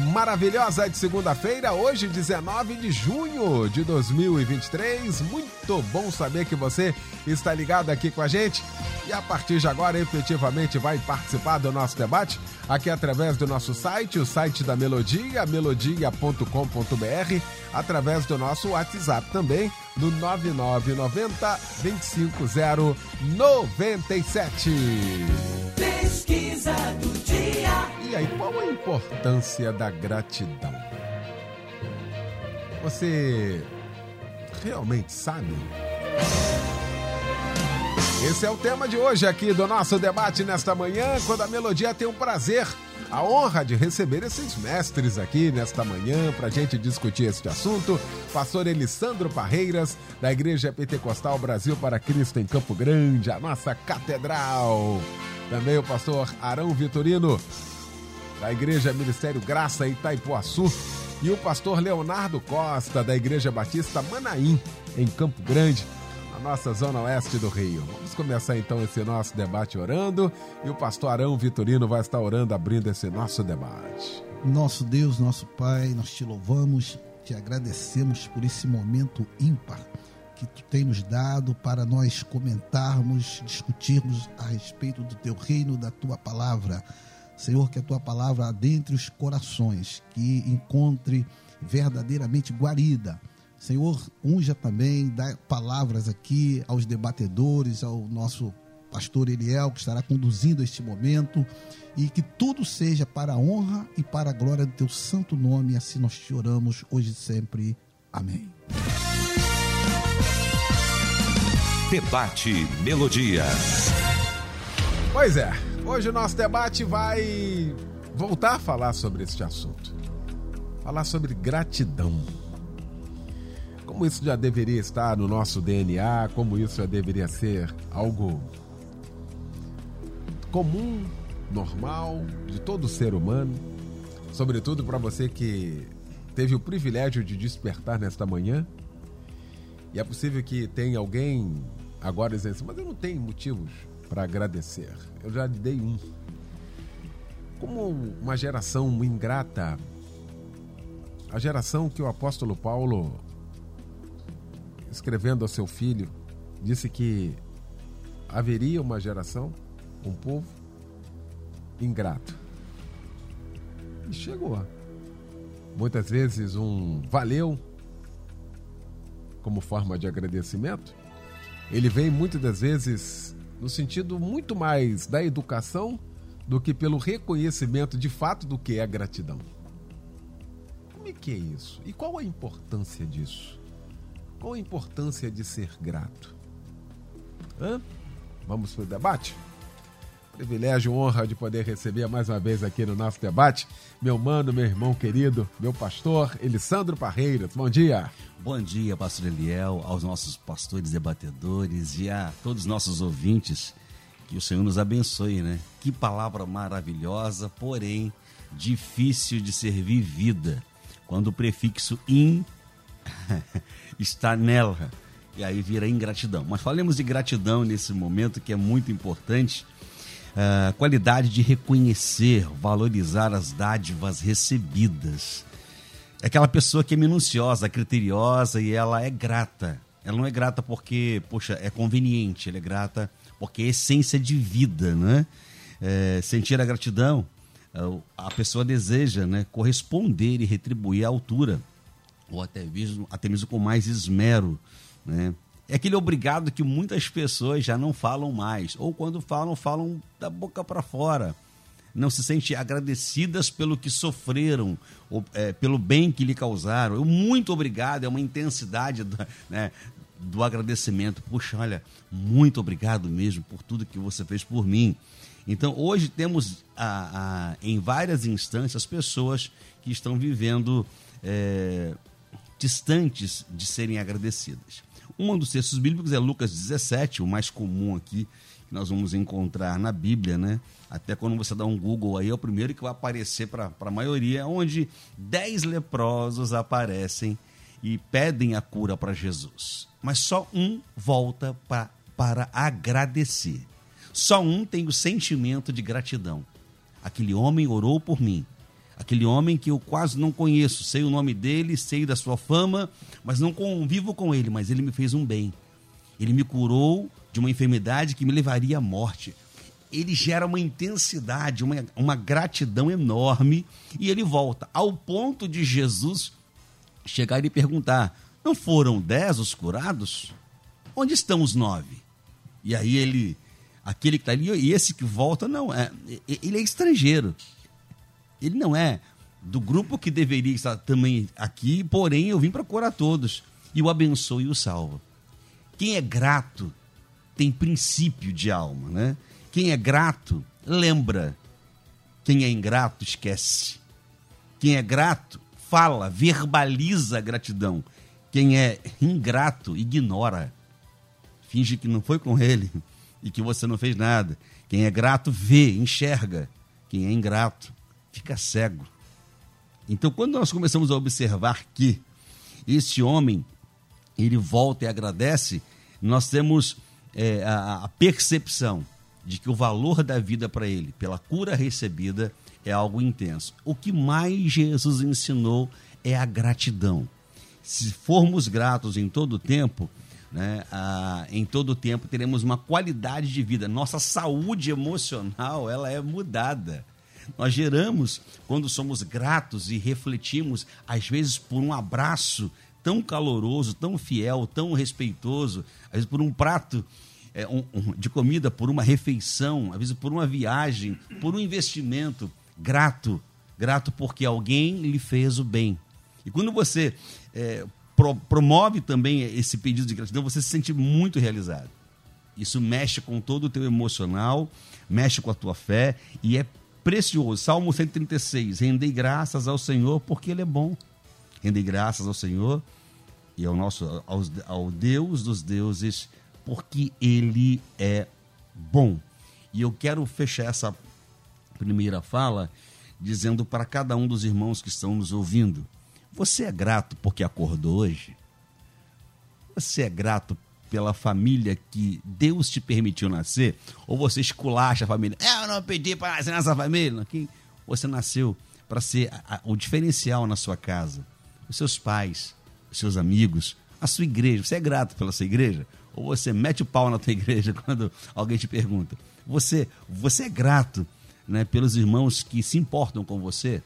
maravilhosa de segunda-feira, hoje 19 de junho de 2023. Muito bom saber que você está ligado aqui com a gente e a partir de agora efetivamente vai participar do nosso debate aqui através do nosso site, o site da Melodia, melodia.com.br, através do nosso WhatsApp também, no 9990 25097. Pesquisa do. E aí, qual a importância da gratidão? Você realmente sabe? Esse é o tema de hoje aqui do nosso debate nesta manhã, quando a Melodia tem o prazer, a honra de receber esses mestres aqui nesta manhã para a gente discutir este assunto. Pastor Elisandro Parreiras, da Igreja Pentecostal Brasil para Cristo em Campo Grande, a nossa catedral. Também o pastor Arão Vitorino, da Igreja Ministério Graça Itaipuaçu. E o pastor Leonardo Costa, da Igreja Batista Manaim, em Campo Grande nossa zona oeste do Rio. Vamos começar então esse nosso debate orando e o pastor Arão Vitorino vai estar orando, abrindo esse nosso debate. Nosso Deus, nosso Pai, nós te louvamos, te agradecemos por esse momento ímpar que tu tem nos dado para nós comentarmos, discutirmos a respeito do teu reino, da tua palavra. Senhor, que a tua palavra adentre os corações, que encontre verdadeiramente guarida Senhor, unja também, dá palavras aqui aos debatedores, ao nosso pastor Eliel, que estará conduzindo este momento, e que tudo seja para a honra e para a glória do teu santo nome, assim nós te oramos hoje e sempre. Amém. Debate Melodia. Pois é, hoje o nosso debate vai voltar a falar sobre este assunto. Falar sobre gratidão como isso já deveria estar no nosso DNA, como isso já deveria ser algo comum, normal, de todo ser humano, sobretudo para você que teve o privilégio de despertar nesta manhã. E é possível que tenha alguém agora dizendo assim, mas eu não tenho motivos para agradecer. Eu já dei um. Como uma geração ingrata, a geração que o apóstolo Paulo escrevendo ao seu filho, disse que haveria uma geração, um povo ingrato. E chegou. Muitas vezes um valeu como forma de agradecimento. Ele vem muitas das vezes no sentido muito mais da educação do que pelo reconhecimento de fato do que é gratidão. Como é que é isso? E qual a importância disso? Qual a importância de ser grato? Hã? Vamos para o debate? Privilégio, honra de poder receber mais uma vez aqui no nosso debate meu mano, meu irmão querido, meu pastor Elisandro Parreiras. Bom dia. Bom dia, pastor Eliel, aos nossos pastores debatedores e a todos os nossos ouvintes. Que o Senhor nos abençoe, né? Que palavra maravilhosa, porém difícil de ser vivida. Quando o prefixo in está nela. E aí vira ingratidão. Mas falemos de gratidão nesse momento que é muito importante. A qualidade de reconhecer, valorizar as dádivas recebidas. É aquela pessoa que é minuciosa, criteriosa e ela é grata. Ela não é grata porque, poxa, é conveniente, ela é grata porque é essência de vida, né? É, sentir a gratidão, a pessoa deseja né, corresponder e retribuir à altura ou até mesmo, até mesmo com mais esmero, né? É aquele obrigado que muitas pessoas já não falam mais, ou quando falam, falam da boca para fora. Não se sentem agradecidas pelo que sofreram, ou, é, pelo bem que lhe causaram. Eu, muito obrigado, é uma intensidade do, né, do agradecimento. Puxa, olha, muito obrigado mesmo por tudo que você fez por mim. Então, hoje temos a, a, em várias instâncias pessoas que estão vivendo é, distantes de serem agradecidas. Um dos textos bíblicos é Lucas 17, o mais comum aqui, que nós vamos encontrar na Bíblia, né? Até quando você dá um Google aí, é o primeiro que vai aparecer para a maioria, onde dez leprosos aparecem e pedem a cura para Jesus. Mas só um volta pra, para agradecer. Só um tem o sentimento de gratidão. Aquele homem orou por mim. Aquele homem que eu quase não conheço, sei o nome dele, sei da sua fama, mas não convivo com ele, mas ele me fez um bem. Ele me curou de uma enfermidade que me levaria à morte. Ele gera uma intensidade, uma, uma gratidão enorme e ele volta ao ponto de Jesus chegar e perguntar: Não foram dez os curados? Onde estão os nove? E aí ele, aquele que está ali, e esse que volta, não, é, ele é estrangeiro. Ele não é do grupo que deveria estar também aqui, porém eu vim para curar todos. E o abençoa e o salva. Quem é grato tem princípio de alma, né? Quem é grato, lembra. Quem é ingrato, esquece. Quem é grato, fala, verbaliza a gratidão. Quem é ingrato, ignora. Finge que não foi com ele e que você não fez nada. Quem é grato, vê, enxerga. Quem é ingrato, fica cego. Então, quando nós começamos a observar que esse homem ele volta e agradece, nós temos é, a, a percepção de que o valor da vida para ele, pela cura recebida, é algo intenso. O que mais Jesus ensinou é a gratidão. Se formos gratos em todo o tempo, né, em todo o tempo teremos uma qualidade de vida. Nossa saúde emocional ela é mudada. Nós geramos quando somos gratos e refletimos, às vezes por um abraço tão caloroso, tão fiel, tão respeitoso, às vezes por um prato é, um, um, de comida, por uma refeição, às vezes por uma viagem, por um investimento grato, grato porque alguém lhe fez o bem. E quando você é, pro, promove também esse pedido de gratidão, você se sente muito realizado. Isso mexe com todo o teu emocional, mexe com a tua fé e é precioso. Salmo 136. Rendei graças ao Senhor porque Ele é bom. Rendei graças ao Senhor e ao nosso ao, ao Deus dos deuses porque Ele é bom. E eu quero fechar essa primeira fala dizendo para cada um dos irmãos que estão nos ouvindo: você é grato porque acordou hoje? Você é grato pela família que Deus te permitiu nascer? Ou você esculacha a família? Eu não pedi para nascer nessa família. Aqui você nasceu para ser o diferencial na sua casa. Os seus pais, os seus amigos, a sua igreja. Você é grato pela sua igreja? Ou você mete o pau na tua igreja quando alguém te pergunta? Você, você é grato né, pelos irmãos que se importam com você?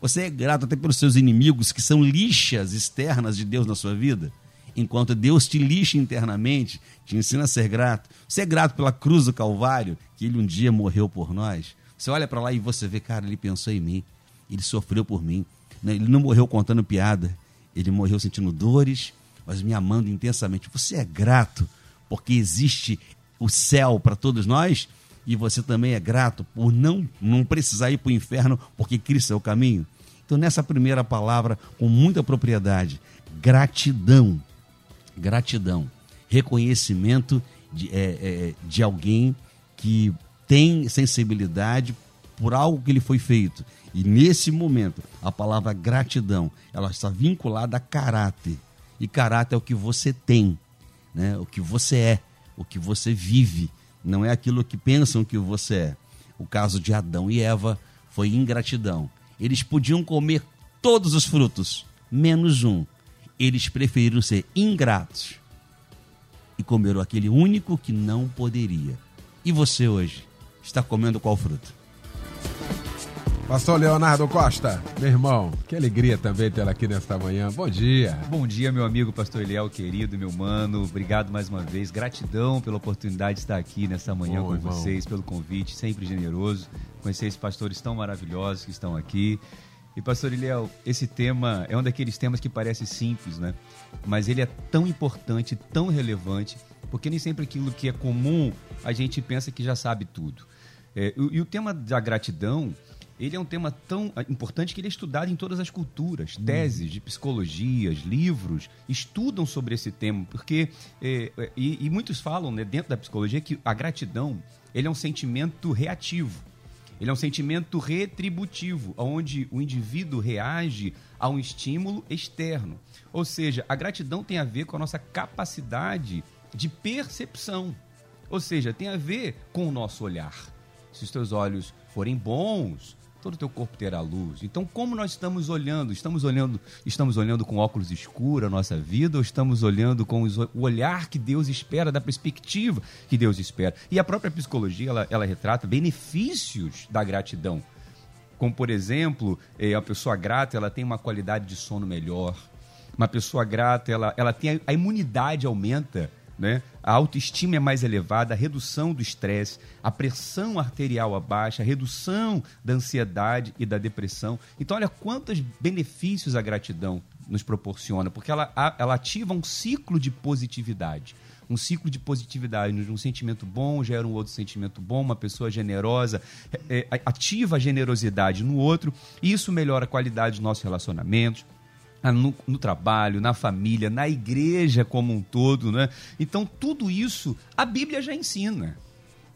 Você é grato até pelos seus inimigos que são lixas externas de Deus na sua vida? Enquanto Deus te lixa internamente, te ensina a ser grato. Você é grato pela cruz do Calvário, que ele um dia morreu por nós. Você olha para lá e você vê, cara, ele pensou em mim, ele sofreu por mim. Né, ele não morreu contando piada, ele morreu sentindo dores, mas me amando intensamente. Você é grato porque existe o céu para todos nós? e você também é grato por não, não precisar ir para o inferno porque Cristo é o caminho? Então, nessa primeira palavra, com muita propriedade, gratidão. Gratidão. Reconhecimento de, é, é, de alguém que tem sensibilidade por algo que lhe foi feito. E nesse momento, a palavra gratidão, ela está vinculada a caráter. E caráter é o que você tem, né? o que você é, o que você vive não é aquilo que pensam que você é. O caso de Adão e Eva foi ingratidão. Eles podiam comer todos os frutos, menos um. Eles preferiram ser ingratos e comeram aquele único que não poderia. E você hoje está comendo qual fruto? Pastor Leonardo Costa, meu irmão, que alegria também tê-lo aqui nesta manhã. Bom dia. Bom dia, meu amigo Pastor Eliel, querido, meu mano. Obrigado mais uma vez. Gratidão pela oportunidade de estar aqui nesta manhã Bom, com irmão. vocês, pelo convite, sempre generoso. Conhecer esses pastores tão maravilhosos que estão aqui. E, Pastor Eliel, esse tema é um daqueles temas que parece simples, né? Mas ele é tão importante, tão relevante, porque nem sempre aquilo que é comum a gente pensa que já sabe tudo. É, e, e o tema da gratidão, ele é um tema tão importante que ele é estudado em todas as culturas. Uhum. Teses de psicologias, livros estudam sobre esse tema, porque é, é, e, e, muitos falam né, dentro da psicologia que a gratidão ele é um sentimento reativo. Ele é um sentimento retributivo, onde o indivíduo reage a um estímulo externo. Ou seja, a gratidão tem a ver com a nossa capacidade de percepção. Ou seja, tem a ver com o nosso olhar. Se os teus olhos forem bons, todo o teu corpo terá luz. Então, como nós estamos olhando? Estamos olhando, estamos olhando com óculos escuros a nossa vida ou estamos olhando com o olhar que Deus espera, da perspectiva que Deus espera? E a própria psicologia, ela, ela retrata benefícios da gratidão. Como, por exemplo, eh, a pessoa grata, ela tem uma qualidade de sono melhor. Uma pessoa grata, ela, ela tem a, a imunidade aumenta né? A autoestima é mais elevada, a redução do estresse, a pressão arterial abaixa, a redução da ansiedade e da depressão. Então, olha quantos benefícios a gratidão nos proporciona, porque ela, ela ativa um ciclo de positividade. Um ciclo de positividade, um sentimento bom gera um outro sentimento bom, uma pessoa generosa é, é, ativa a generosidade no outro, e isso melhora a qualidade dos nossos relacionamentos, no, no, trabalho, na família, na igreja como um todo, né? Então, tudo isso a Bíblia já ensina.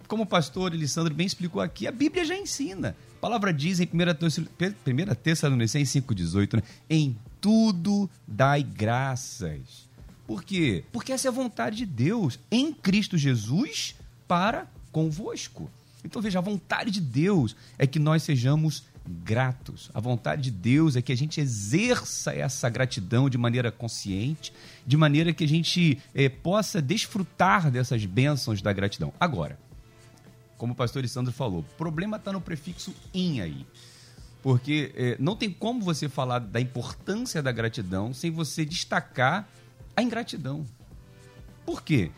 Como o pastor Elisandro bem explicou aqui, a Bíblia já ensina. A palavra diz em 1 Tessalonicenses 5,18, né? Em tudo dai graças. Por quê? Porque essa é a vontade de Deus em Cristo Jesus para convosco. Então veja, a vontade de Deus é que nós sejamos gratos. A vontade de Deus é que a gente exerça essa gratidão de maneira consciente, de maneira que a gente é, possa desfrutar dessas bênçãos da gratidão. Agora, como o pastor Sandro falou, o problema está no prefixo in aí. Porque é, não tem como você falar da importância da gratidão sem você destacar a ingratidão. Por quê?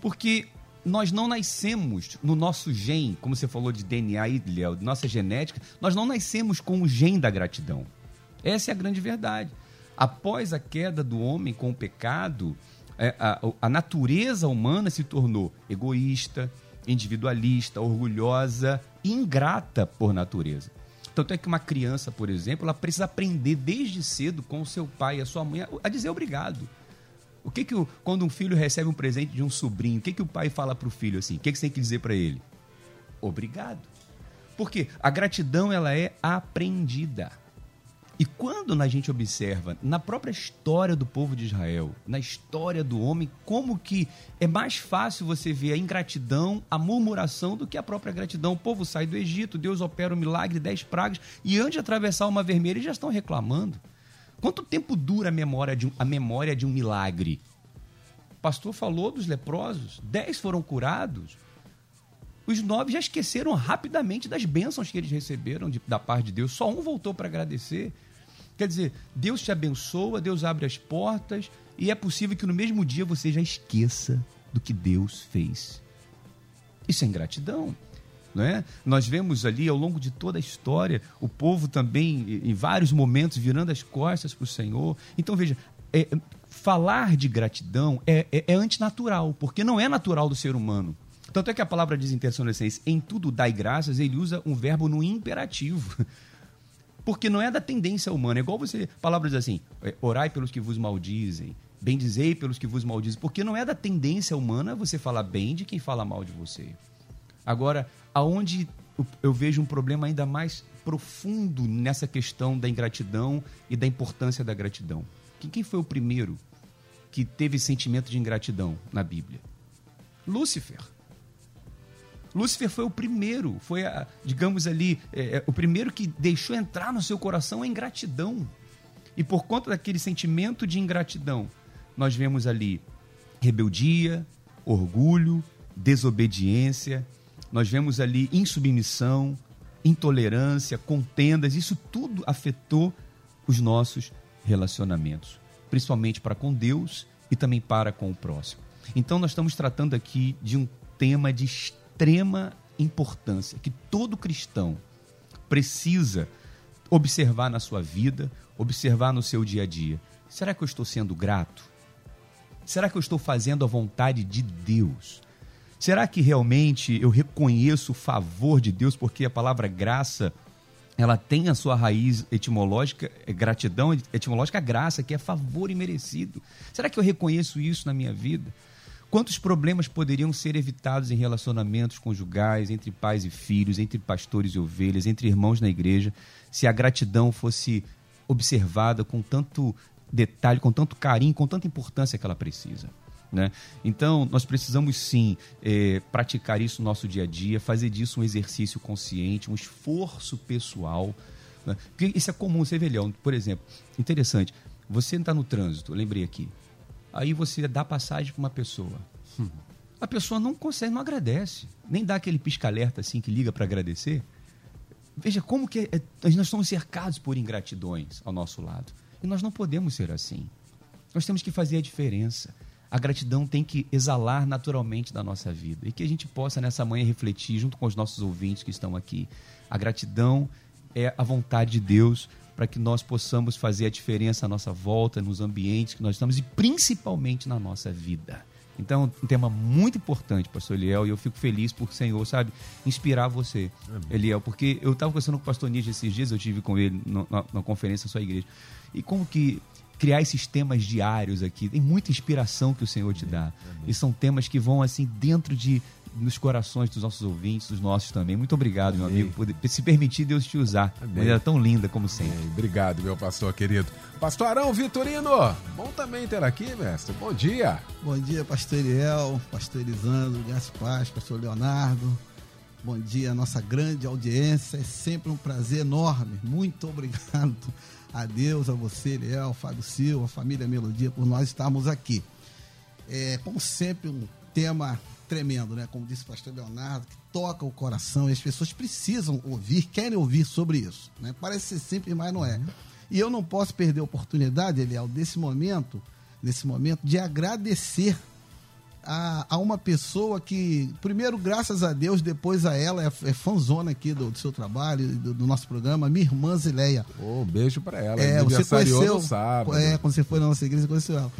Porque nós não nascemos no nosso gene, como você falou de DNA e Léo, nossa genética, nós não nascemos com o gene da gratidão. Essa é a grande verdade. Após a queda do homem com o pecado, é, a, a natureza humana se tornou egoísta, individualista, orgulhosa, ingrata por natureza. Tanto é que uma criança, por exemplo, ela precisa aprender desde cedo com o seu pai e a sua mãe a dizer obrigado. O que que o, quando um filho recebe um presente de um sobrinho, o que que o pai fala para o filho assim? O que que você tem que dizer para ele? Obrigado. Porque a gratidão ela é aprendida. E quando a gente observa na própria história do povo de Israel, na história do homem, como que é mais fácil você ver a ingratidão, a murmuração do que a própria gratidão. O povo sai do Egito, Deus opera o um milagre, dez pragas, e antes de atravessar uma vermelha, eles já estão reclamando. Quanto tempo dura a memória de um, a memória de um milagre? O pastor falou dos leprosos, dez foram curados. Os nove já esqueceram rapidamente das bênçãos que eles receberam de, da parte de Deus. Só um voltou para agradecer. Quer dizer, Deus te abençoa, Deus abre as portas, e é possível que no mesmo dia você já esqueça do que Deus fez. Isso é ingratidão. Né? Nós vemos ali ao longo de toda a história o povo também, em vários momentos, virando as costas para o Senhor. Então, veja, é, falar de gratidão é, é, é, antinatural, porque não é natural do ser humano. Tanto é que a palavra diz em Tessalonicenses, em tudo dai graças, ele usa um verbo no imperativo. Porque não é da tendência humana. É igual você, a palavra diz assim, é, orai pelos que vos maldizem, bendizei pelos que vos maldizem. Porque não é da tendência humana você falar bem de quem fala mal de você. Agora, aonde eu vejo um problema ainda mais profundo nessa questão da ingratidão e da importância da gratidão. Quem foi o primeiro que teve sentimento de ingratidão na Bíblia? Lúcifer. Lúcifer foi o primeiro, foi, a, digamos ali, é, é, o primeiro que deixou entrar no seu coração a ingratidão. E por conta daquele sentimento de ingratidão, nós vemos ali rebeldia, orgulho, desobediência, nós vemos ali insubmissão, intolerância, contendas, isso tudo afetou os nossos relacionamentos, principalmente para com Deus e também para com o próximo. Então nós estamos tratando aqui de um tema de extrema importância que todo cristão precisa observar na sua vida, observar no seu dia a dia. Será que eu estou sendo grato? Será que eu estou fazendo a vontade de Deus? Será que realmente eu reconheço o favor de Deus porque a palavra graça ela tem a sua raiz etimológica, é gratidão etimológica, graça, que é favor imerecido. Será que eu reconheço isso na minha vida? Quantos problemas poderiam ser evitados em relacionamentos conjugais, entre pais e filhos, entre pastores e ovelhas, entre irmãos na igreja, se a gratidão fosse observada com tanto detalhe, com tanto carinho, com tanta importância que ela precisa? Né? Então, nós precisamos sim é, praticar isso no nosso dia a dia, fazer disso um exercício consciente, um esforço pessoal. Né? Porque isso é comum, ser velhão. Por exemplo, interessante, você está no trânsito, lembrei aqui. Aí você dá passagem para uma pessoa. Hum. A pessoa não consegue, não agradece. Nem dá aquele pisca-alerta assim que liga para agradecer. Veja como que é, nós estamos cercados por ingratidões ao nosso lado. E nós não podemos ser assim. Nós temos que fazer a diferença a gratidão tem que exalar naturalmente da nossa vida. E que a gente possa nessa manhã refletir junto com os nossos ouvintes que estão aqui. A gratidão é a vontade de Deus para que nós possamos fazer a diferença à nossa volta, nos ambientes que nós estamos e principalmente na nossa vida. Então, um tema muito importante, pastor Eliel, e eu fico feliz por o Senhor, sabe, inspirar você, Amém. Eliel, porque eu estava conversando com o pastor Nietzsche esses dias, eu tive com ele na, na, na conferência da sua igreja, e como que criar esses temas diários aqui. Tem muita inspiração que o Senhor te dá. E são temas que vão assim dentro de nos corações dos nossos ouvintes, dos nossos também. Muito obrigado, meu amigo, por se permitir Deus te usar. Amém. De maneira tão linda como sempre. Amém. Obrigado, meu pastor querido. Pastor Arão Vitorino, bom também ter aqui, mestre. Bom dia. Bom dia, pastor Eliel, pastor Elisandro, Gaspar, pastor Leonardo. Bom dia, nossa grande audiência. É sempre um prazer enorme. Muito obrigado a Deus, a você, Léo, Fábio Silva, família Melodia, por nós estarmos aqui. É, como sempre, um tema tremendo, né? Como disse o pastor Leonardo, que toca o coração e as pessoas precisam ouvir, querem ouvir sobre isso. Né? Parece ser simples, mas não é. E eu não posso perder a oportunidade, Eliel, desse momento, nesse momento, de agradecer a, a uma pessoa que, primeiro, graças a Deus, depois a ela, é, é fãzona aqui do, do seu trabalho, do, do, nosso programa, minha irmã Zileia. Oh, um beijo para ela. É, você conheceu, sábado. É, quando você foi na nossa igreja, você conheceu ela.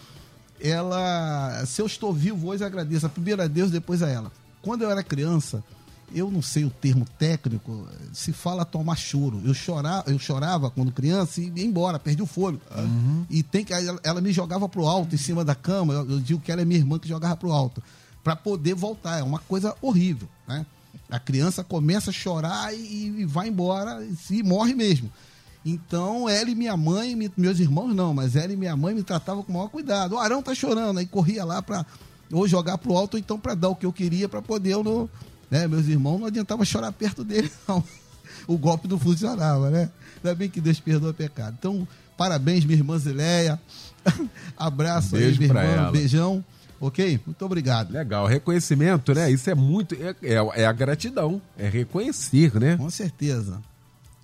Ela, se eu estou vivo hoje, agradeço. Primeiro a Deus, depois a ela. Quando eu era criança, eu não sei o termo técnico, se fala tomar choro. Eu chorava, eu chorava quando criança e ia embora, perdi o fôlego. Uhum. E tem que ela, ela, me jogava pro alto em cima da cama. Eu, eu digo que ela é minha irmã que jogava pro alto para poder voltar. É uma coisa horrível, né? A criança começa a chorar e, e vai embora e morre mesmo. Então, ela e minha mãe, meus irmãos não, mas ela e minha mãe me tratavam com o maior cuidado. O Arão tá chorando, aí corria lá para ou jogar pro alto ou então para dar o que eu queria para poder eu não né? Meus irmãos não adiantava chorar perto dele, não. O golpe não funcionava, né? Ainda bem que Deus perdoa o pecado. Então, parabéns, minha irmã Zileia. Abraço Beijo aí, minha irmã. Ela. Beijão. Ok? Muito obrigado. Legal. Reconhecimento, né? Isso é muito. É, é, é a gratidão. É reconhecer, né? Com certeza.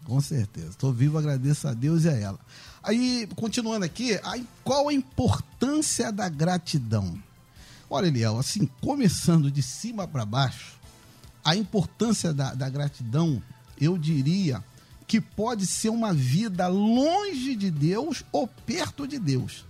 Com certeza. Estou vivo, agradeço a Deus e a ela. Aí, continuando aqui, aí, qual a importância da gratidão? Olha, Eliel, assim, começando de cima para baixo, a importância da, da gratidão, eu diria que pode ser uma vida longe de Deus ou perto de Deus.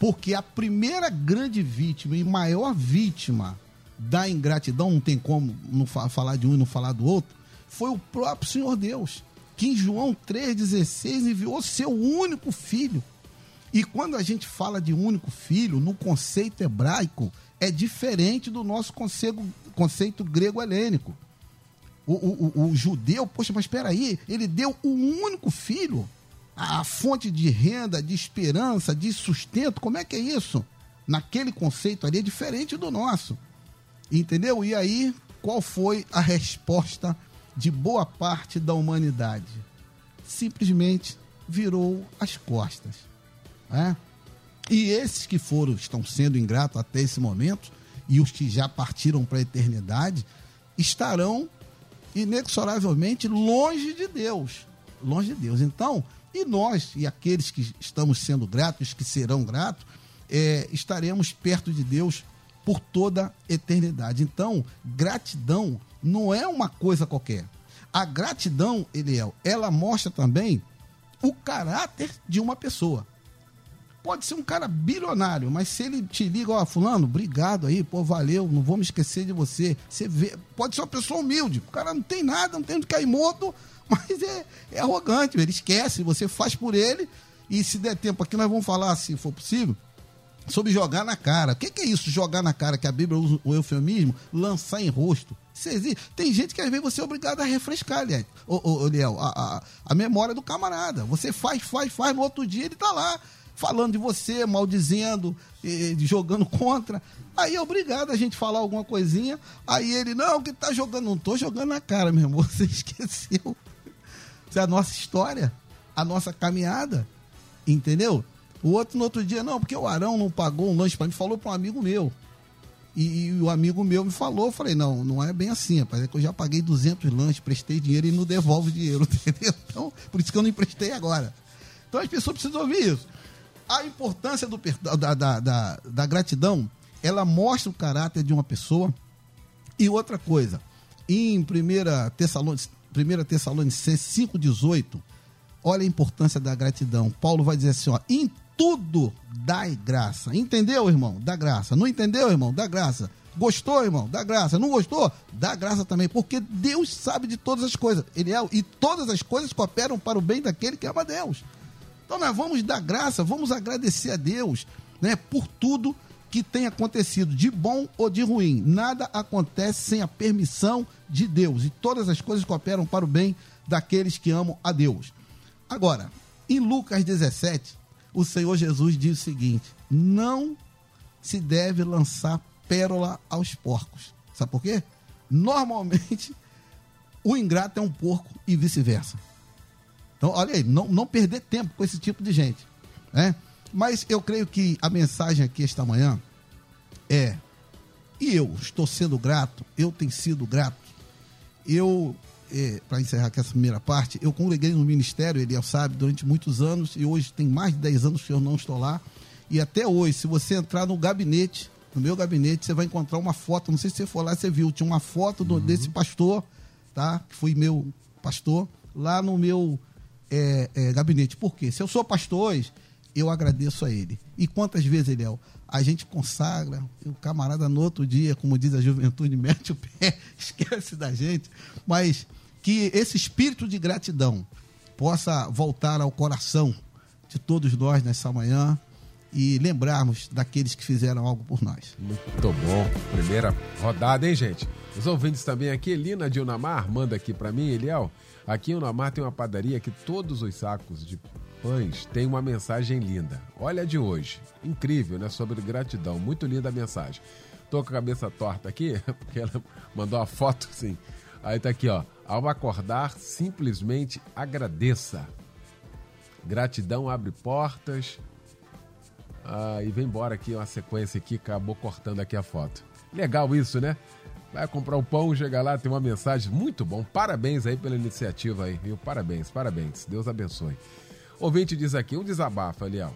Porque a primeira grande vítima e maior vítima da ingratidão, não tem como não falar de um e não falar do outro, foi o próprio Senhor Deus, que em João 3,16 enviou seu único filho. E quando a gente fala de único filho, no conceito hebraico, é diferente do nosso conceito, conceito grego-helênico. O, o, o, o, judeu, poxa, mas espera aí, ele deu o um único filho, a, a fonte de renda, de esperança, de sustento, como é que é isso? Naquele conceito ali é diferente do nosso. Entendeu? E aí, qual foi a resposta de boa parte da humanidade? Simplesmente virou as costas. Né? E esses que foram, estão sendo ingratos até esse momento, e os que já partiram para a eternidade, estarão inexoravelmente longe de Deus. Longe de Deus. Então, e nós, e aqueles que estamos sendo gratos, que serão gratos, é, estaremos perto de Deus por toda a eternidade. Então, gratidão não é uma coisa qualquer. A gratidão, Eliel, ela mostra também o caráter de uma pessoa. Pode ser um cara bilionário, mas se ele te liga, ó, fulano, obrigado aí, pô, valeu, não vou me esquecer de você. Você vê, pode ser uma pessoa humilde, o cara não tem nada, não tem onde cair morto, mas é, é arrogante, ele esquece, você faz por ele, e se der tempo aqui, nós vamos falar, se for possível, sobre jogar na cara. O que, que, é isso, jogar na cara, que a Bíblia usa o eufemismo? Lançar em rosto. Tem gente que às vezes você é obrigado a refrescar, Liel, o, Liel a, a, a, memória do camarada. Você faz, faz, faz, no outro dia ele tá lá, falando de você, maldizendo, jogando contra. Aí é obrigado a gente falar alguma coisinha. Aí ele, não, que tá jogando, não tô jogando na cara, meu irmão. Você esqueceu. Isso é a nossa história, a nossa caminhada. Entendeu? O outro no outro dia, não, porque o Arão não pagou um lanche para mim, falou para um amigo meu. E, e, o amigo meu me falou, eu falei, não, não é bem assim, rapaz, é que eu já paguei 200 lanches, prestei dinheiro e não devolve dinheiro, entendeu? Então, por isso que eu não emprestei agora. Então as pessoas precisam ouvir isso. A importância do, da, da, da, da gratidão, ela mostra o caráter de uma pessoa. E outra coisa, em 1 Tessalonicenses, 1 Tessalonicenses 5,18, olha a importância da gratidão. Paulo vai dizer assim, ó, em tudo dai graça. Entendeu, irmão? Dá graça. Não entendeu, irmão? Dá graça. Gostou, irmão? Dá graça. Não gostou? Dá graça também, porque Deus sabe de todas as coisas. Ele é, e todas as coisas cooperam para o bem daquele que ama Deus. Então nós vamos dar graça, vamos agradecer a Deus, né, por tudo que tem acontecido, de bom ou de ruim. Nada acontece sem a permissão de Deus, e todas as coisas cooperam para o bem daqueles que amam a Deus. Agora, em Lucas 17, o Senhor Jesus diz o seguinte: não se deve lançar pérola aos porcos. Sabe por quê? Normalmente, o ingrato é um porco e vice-versa. Então, olha aí, não, não perder tempo com esse tipo de gente. Né? Mas eu creio que a mensagem aqui esta manhã é: e eu estou sendo grato, eu tenho sido grato. Eu é, para encerrar aqui essa primeira parte, eu congreguei no ministério, ele sabe, durante muitos anos, e hoje tem mais de 10 anos que eu não estou lá. E até hoje, se você entrar no gabinete, no meu gabinete, você vai encontrar uma foto, não sei se você for lá, você viu, tinha uma foto do, uhum. desse pastor, tá? Que foi meu pastor, lá no meu é, é, gabinete. Por quê? Se eu sou pastor eu agradeço a ele. E quantas vezes, Eliel, a gente consagra, o camarada no outro dia, como diz a juventude, mete o pé, esquece da gente, mas que esse espírito de gratidão possa voltar ao coração de todos nós nessa manhã e lembrarmos daqueles que fizeram algo por nós. Muito bom. Primeira rodada, hein, gente? Os ouvintes também aqui, Lina de Unamar, manda aqui para mim, Eliel. Aqui em Unamar tem uma padaria que todos os sacos de pães têm uma mensagem linda. Olha a de hoje. Incrível, né? Sobre gratidão. Muito linda a mensagem. Tô com a cabeça torta aqui, porque ela mandou uma foto assim. Aí tá aqui, ó. Ao acordar, simplesmente agradeça. Gratidão abre portas. Ah, e vem embora aqui uma sequência aqui, acabou cortando aqui a foto. Legal isso, né? Vai comprar um pão, chega lá, tem uma mensagem muito bom. Parabéns aí pela iniciativa aí, viu? Parabéns, parabéns. Deus abençoe. Ouvinte diz aqui, um desabafo, Aliel.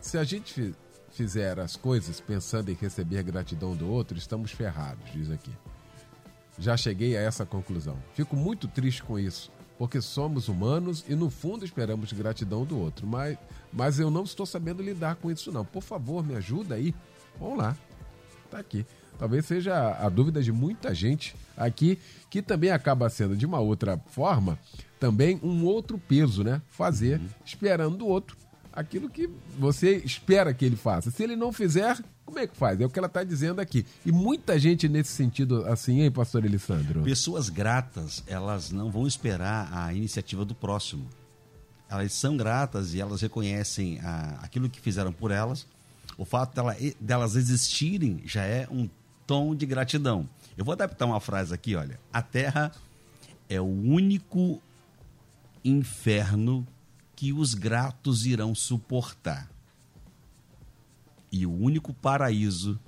Se a gente fizer as coisas pensando em receber gratidão do outro, estamos ferrados, diz aqui já cheguei a essa conclusão. Fico muito triste com isso, porque somos humanos e no fundo esperamos gratidão do outro, mas, mas eu não estou sabendo lidar com isso não. Por favor, me ajuda aí. Vamos lá. Tá aqui. Talvez seja a dúvida de muita gente aqui que também acaba sendo de uma outra forma também um outro peso, né? Fazer uhum. esperando do outro aquilo que você espera que ele faça. Se ele não fizer, como é que faz? É o que ela está dizendo aqui. E muita gente nesse sentido assim, hein, pastor Elisandro? Pessoas gratas, elas não vão esperar a iniciativa do próximo. Elas são gratas e elas reconhecem a, aquilo que fizeram por elas. O fato dela, delas existirem já é um tom de gratidão. Eu vou adaptar uma frase aqui, olha. A terra é o único inferno que os gratos irão suportar. E o único paraíso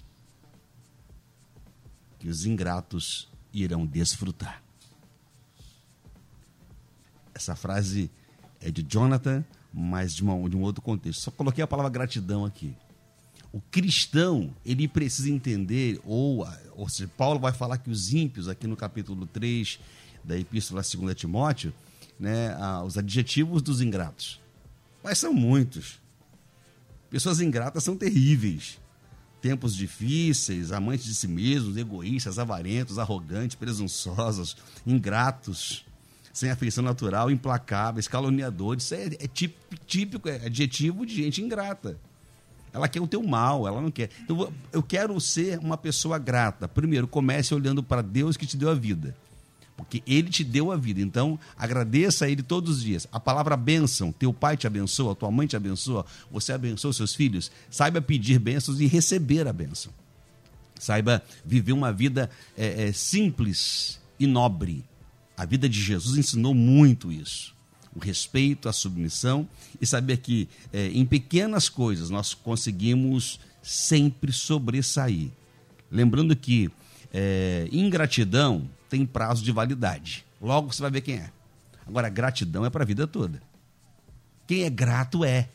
que os ingratos irão desfrutar. Essa frase é de Jonathan, mas de, uma, de um outro contexto. Só coloquei a palavra gratidão aqui. O cristão, ele precisa entender, ou, ou seja, Paulo vai falar que os ímpios, aqui no capítulo 3 da Epístola 2 Timóteo, né, os adjetivos dos ingratos. Mas são muitos. Pessoas ingratas são terríveis. Tempos difíceis, amantes de si mesmos, egoístas, avarentos, arrogantes, presunçosos, ingratos, sem afeição natural, implacáveis, caluniadores. Isso é, é típico, é adjetivo de gente ingrata. Ela quer o teu mal, ela não quer. Então, eu quero ser uma pessoa grata. Primeiro, comece olhando para Deus que te deu a vida. Porque Ele te deu a vida. Então, agradeça a Ele todos os dias. A palavra bênção, teu pai te abençoa, tua mãe te abençoa, você abençoa seus filhos. Saiba pedir bênçãos e receber a bênção. Saiba viver uma vida é, é, simples e nobre. A vida de Jesus ensinou muito isso o respeito, a submissão e saber que é, em pequenas coisas nós conseguimos sempre sobressair. Lembrando que é, ingratidão tem prazo de validade. Logo você vai ver quem é. Agora, gratidão é para a vida toda. Quem é grato é.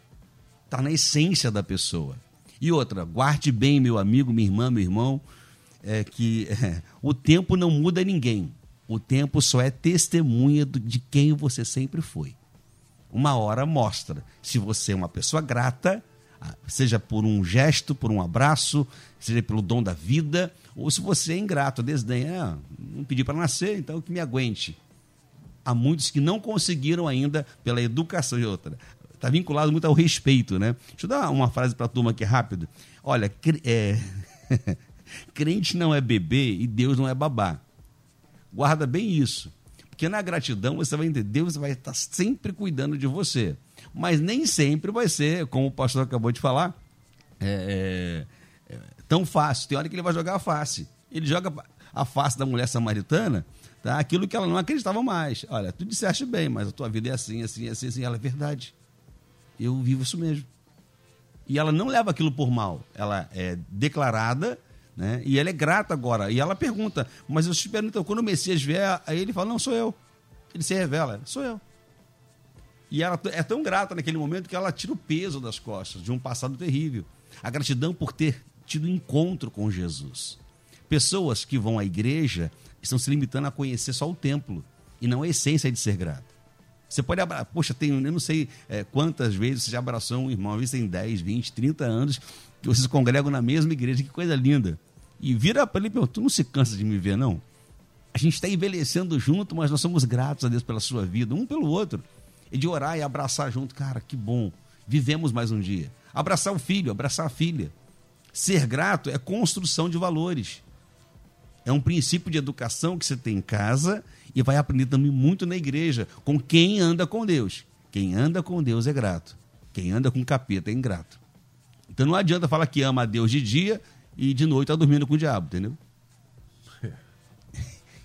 Está na essência da pessoa. E outra, guarde bem, meu amigo, minha irmã, meu irmão, é que é, o tempo não muda ninguém. O tempo só é testemunha de quem você sempre foi. Uma hora mostra se você é uma pessoa grata, ah, seja por um gesto, por um abraço, seja pelo dom da vida, ou se você é ingrato, desdenha, ah, não pedi para nascer, então que me aguente. Há muitos que não conseguiram ainda pela educação e outra. Está vinculado muito ao respeito, né? Deixa eu dar uma frase para a turma aqui rápido. Olha, é... crente não é bebê e Deus não é babá. Guarda bem isso. Porque na gratidão você vai entender, Deus vai estar sempre cuidando de você. Mas nem sempre vai ser, como o pastor acabou de falar, é, é, é, tão fácil. Tem hora que ele vai jogar a face. Ele joga a face da mulher samaritana, tá? aquilo que ela não acreditava mais. Olha, tu disseste bem, mas a tua vida é assim, assim, assim, assim. Ela é verdade. Eu vivo isso mesmo. E ela não leva aquilo por mal. Ela é declarada né? E ela é grata agora. E ela pergunta, mas eu te pergunto, quando o Messias vier, aí ele fala, não, sou eu. Ele se revela, sou eu. E ela é tão grata naquele momento que ela tira o peso das costas de um passado terrível. A gratidão por ter tido encontro com Jesus. Pessoas que vão à igreja estão se limitando a conhecer só o templo e não a essência de ser grato. Você pode abraçar, poxa, tem, eu não sei é, quantas vezes você já abraçou um irmão, às vezes tem 10, 20, 30 anos, que vocês congregam na mesma igreja, que coisa linda. E vira para ele e pergunta: Tu não se cansa de me ver, não? A gente está envelhecendo junto, mas nós somos gratos a Deus pela sua vida, um pelo outro. E de orar e abraçar junto, cara, que bom. Vivemos mais um dia. Abraçar o filho, abraçar a filha. Ser grato é construção de valores. É um princípio de educação que você tem em casa e vai aprender também muito na igreja, com quem anda com Deus. Quem anda com Deus é grato. Quem anda com capeta é ingrato. Então não adianta falar que ama a Deus de dia e de noite tá dormindo com o diabo, entendeu? É.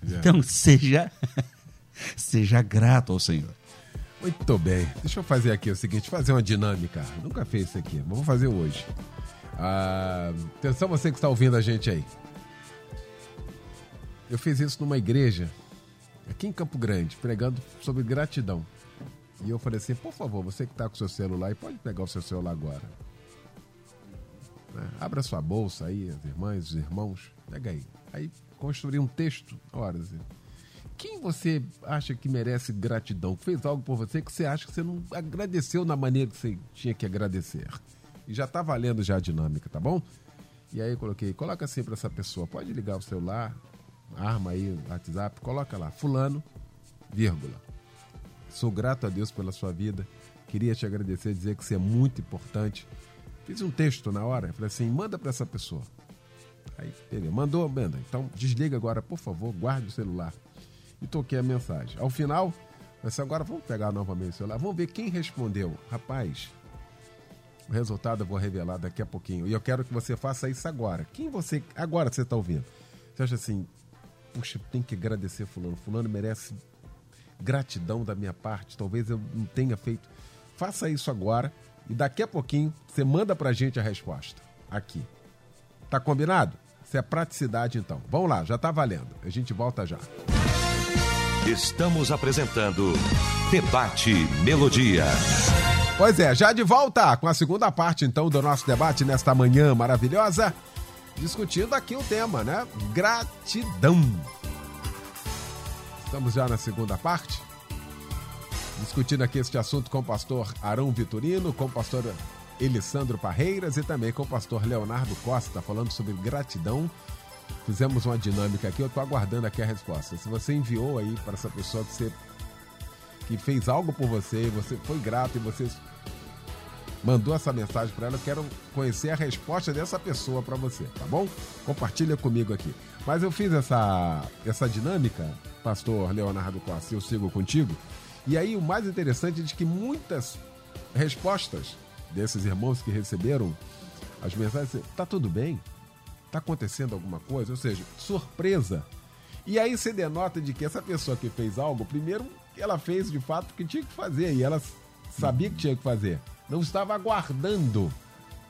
Então seja seja grato ao Senhor. Muito bem. Deixa eu fazer aqui o seguinte, fazer uma dinâmica. Nunca fez isso aqui, mas vou fazer hoje. Ah, atenção você que está ouvindo a gente aí. Eu fiz isso numa igreja aqui em Campo Grande, pregando sobre gratidão. E eu falei assim, por favor, você que está com seu celular, e pode pegar o seu celular agora. Né? Abra sua bolsa aí, as irmãs, os irmãos, pega aí. Aí construir um texto, horas. Quem você acha que merece gratidão? Fez algo por você que você acha que você não agradeceu na maneira que você tinha que agradecer. E já tá valendo já a dinâmica, tá bom? E aí eu coloquei, coloca assim para essa pessoa, pode ligar o celular, arma aí o WhatsApp, coloca lá, fulano, vírgula. Sou grato a Deus pela sua vida. Queria te agradecer, dizer que você é muito importante Fiz um texto na hora, falei assim, manda para essa pessoa. Aí ele mandou, manda. Então desliga agora, por favor, guarde o celular. E toquei a mensagem. Ao final, assim, agora vamos pegar novamente o celular, vamos ver quem respondeu. Rapaz, o resultado eu vou revelar daqui a pouquinho. E eu quero que você faça isso agora. Quem você. Agora você está ouvindo. Você acha assim, puxa, tem que agradecer Fulano. Fulano merece gratidão da minha parte. Talvez eu não tenha feito. Faça isso agora e daqui a pouquinho você manda pra gente a resposta. Aqui. Tá combinado? Isso é praticidade então. Vamos lá, já tá valendo. A gente volta já. Estamos apresentando Debate Melodia. Pois é, já de volta com a segunda parte então do nosso debate nesta manhã maravilhosa, discutindo aqui o tema, né? Gratidão. Estamos já na segunda parte discutindo aqui este assunto com o pastor Arão Vitorino, com o pastor Elisandro Parreiras e também com o pastor Leonardo Costa, falando sobre gratidão. Fizemos uma dinâmica aqui, eu estou aguardando aqui a resposta. Se você enviou aí para essa pessoa que, você, que fez algo por você, você foi grato e você mandou essa mensagem para ela, eu quero conhecer a resposta dessa pessoa para você, tá bom? Compartilha comigo aqui. Mas eu fiz essa, essa dinâmica, pastor Leonardo Costa, eu sigo contigo. E aí o mais interessante é de que muitas respostas desses irmãos que receberam as mensagens, tá tudo bem? Tá acontecendo alguma coisa? Ou seja, surpresa. E aí você denota de que essa pessoa que fez algo, primeiro ela fez de fato o que tinha que fazer e ela sabia que tinha que fazer não estava aguardando,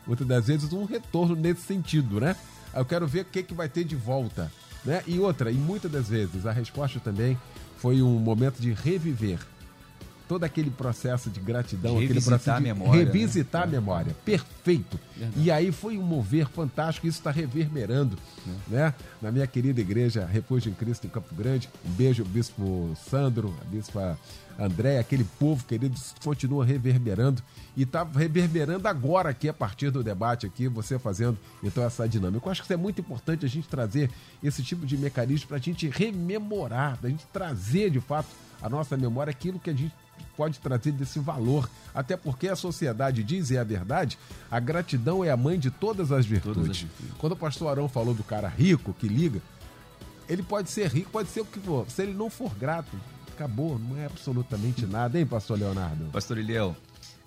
muitas das vezes, um retorno nesse sentido, né? Eu quero ver o que, que vai ter de volta. Né? E outra, e muitas das vezes, a resposta também foi um momento de reviver todo aquele processo de gratidão, de aquele processo a memória, revisitar né? a memória. Perfeito. Verdade. E aí foi um mover fantástico, isso está reverberando, né? Na minha querida igreja Refúgio em Cristo em Campo Grande. Um beijo, Bispo Sandro, a Bispa André, aquele povo querido continua reverberando e está reverberando agora aqui a partir do debate aqui, você fazendo então essa dinâmica. Eu acho que isso é muito importante a gente trazer esse tipo de mecanismo para a gente rememorar, para a gente trazer de fato a nossa memória aquilo que a gente pode trazer desse valor. Até porque a sociedade diz, e é a verdade, a gratidão é a mãe de todas as virtudes. Todas as virtudes. Quando o pastor Arão falou do cara rico que liga, ele pode ser rico, pode ser o que for. Se ele não for grato, acabou, não é absolutamente nada, hein, pastor Leonardo? Pastor Eliel,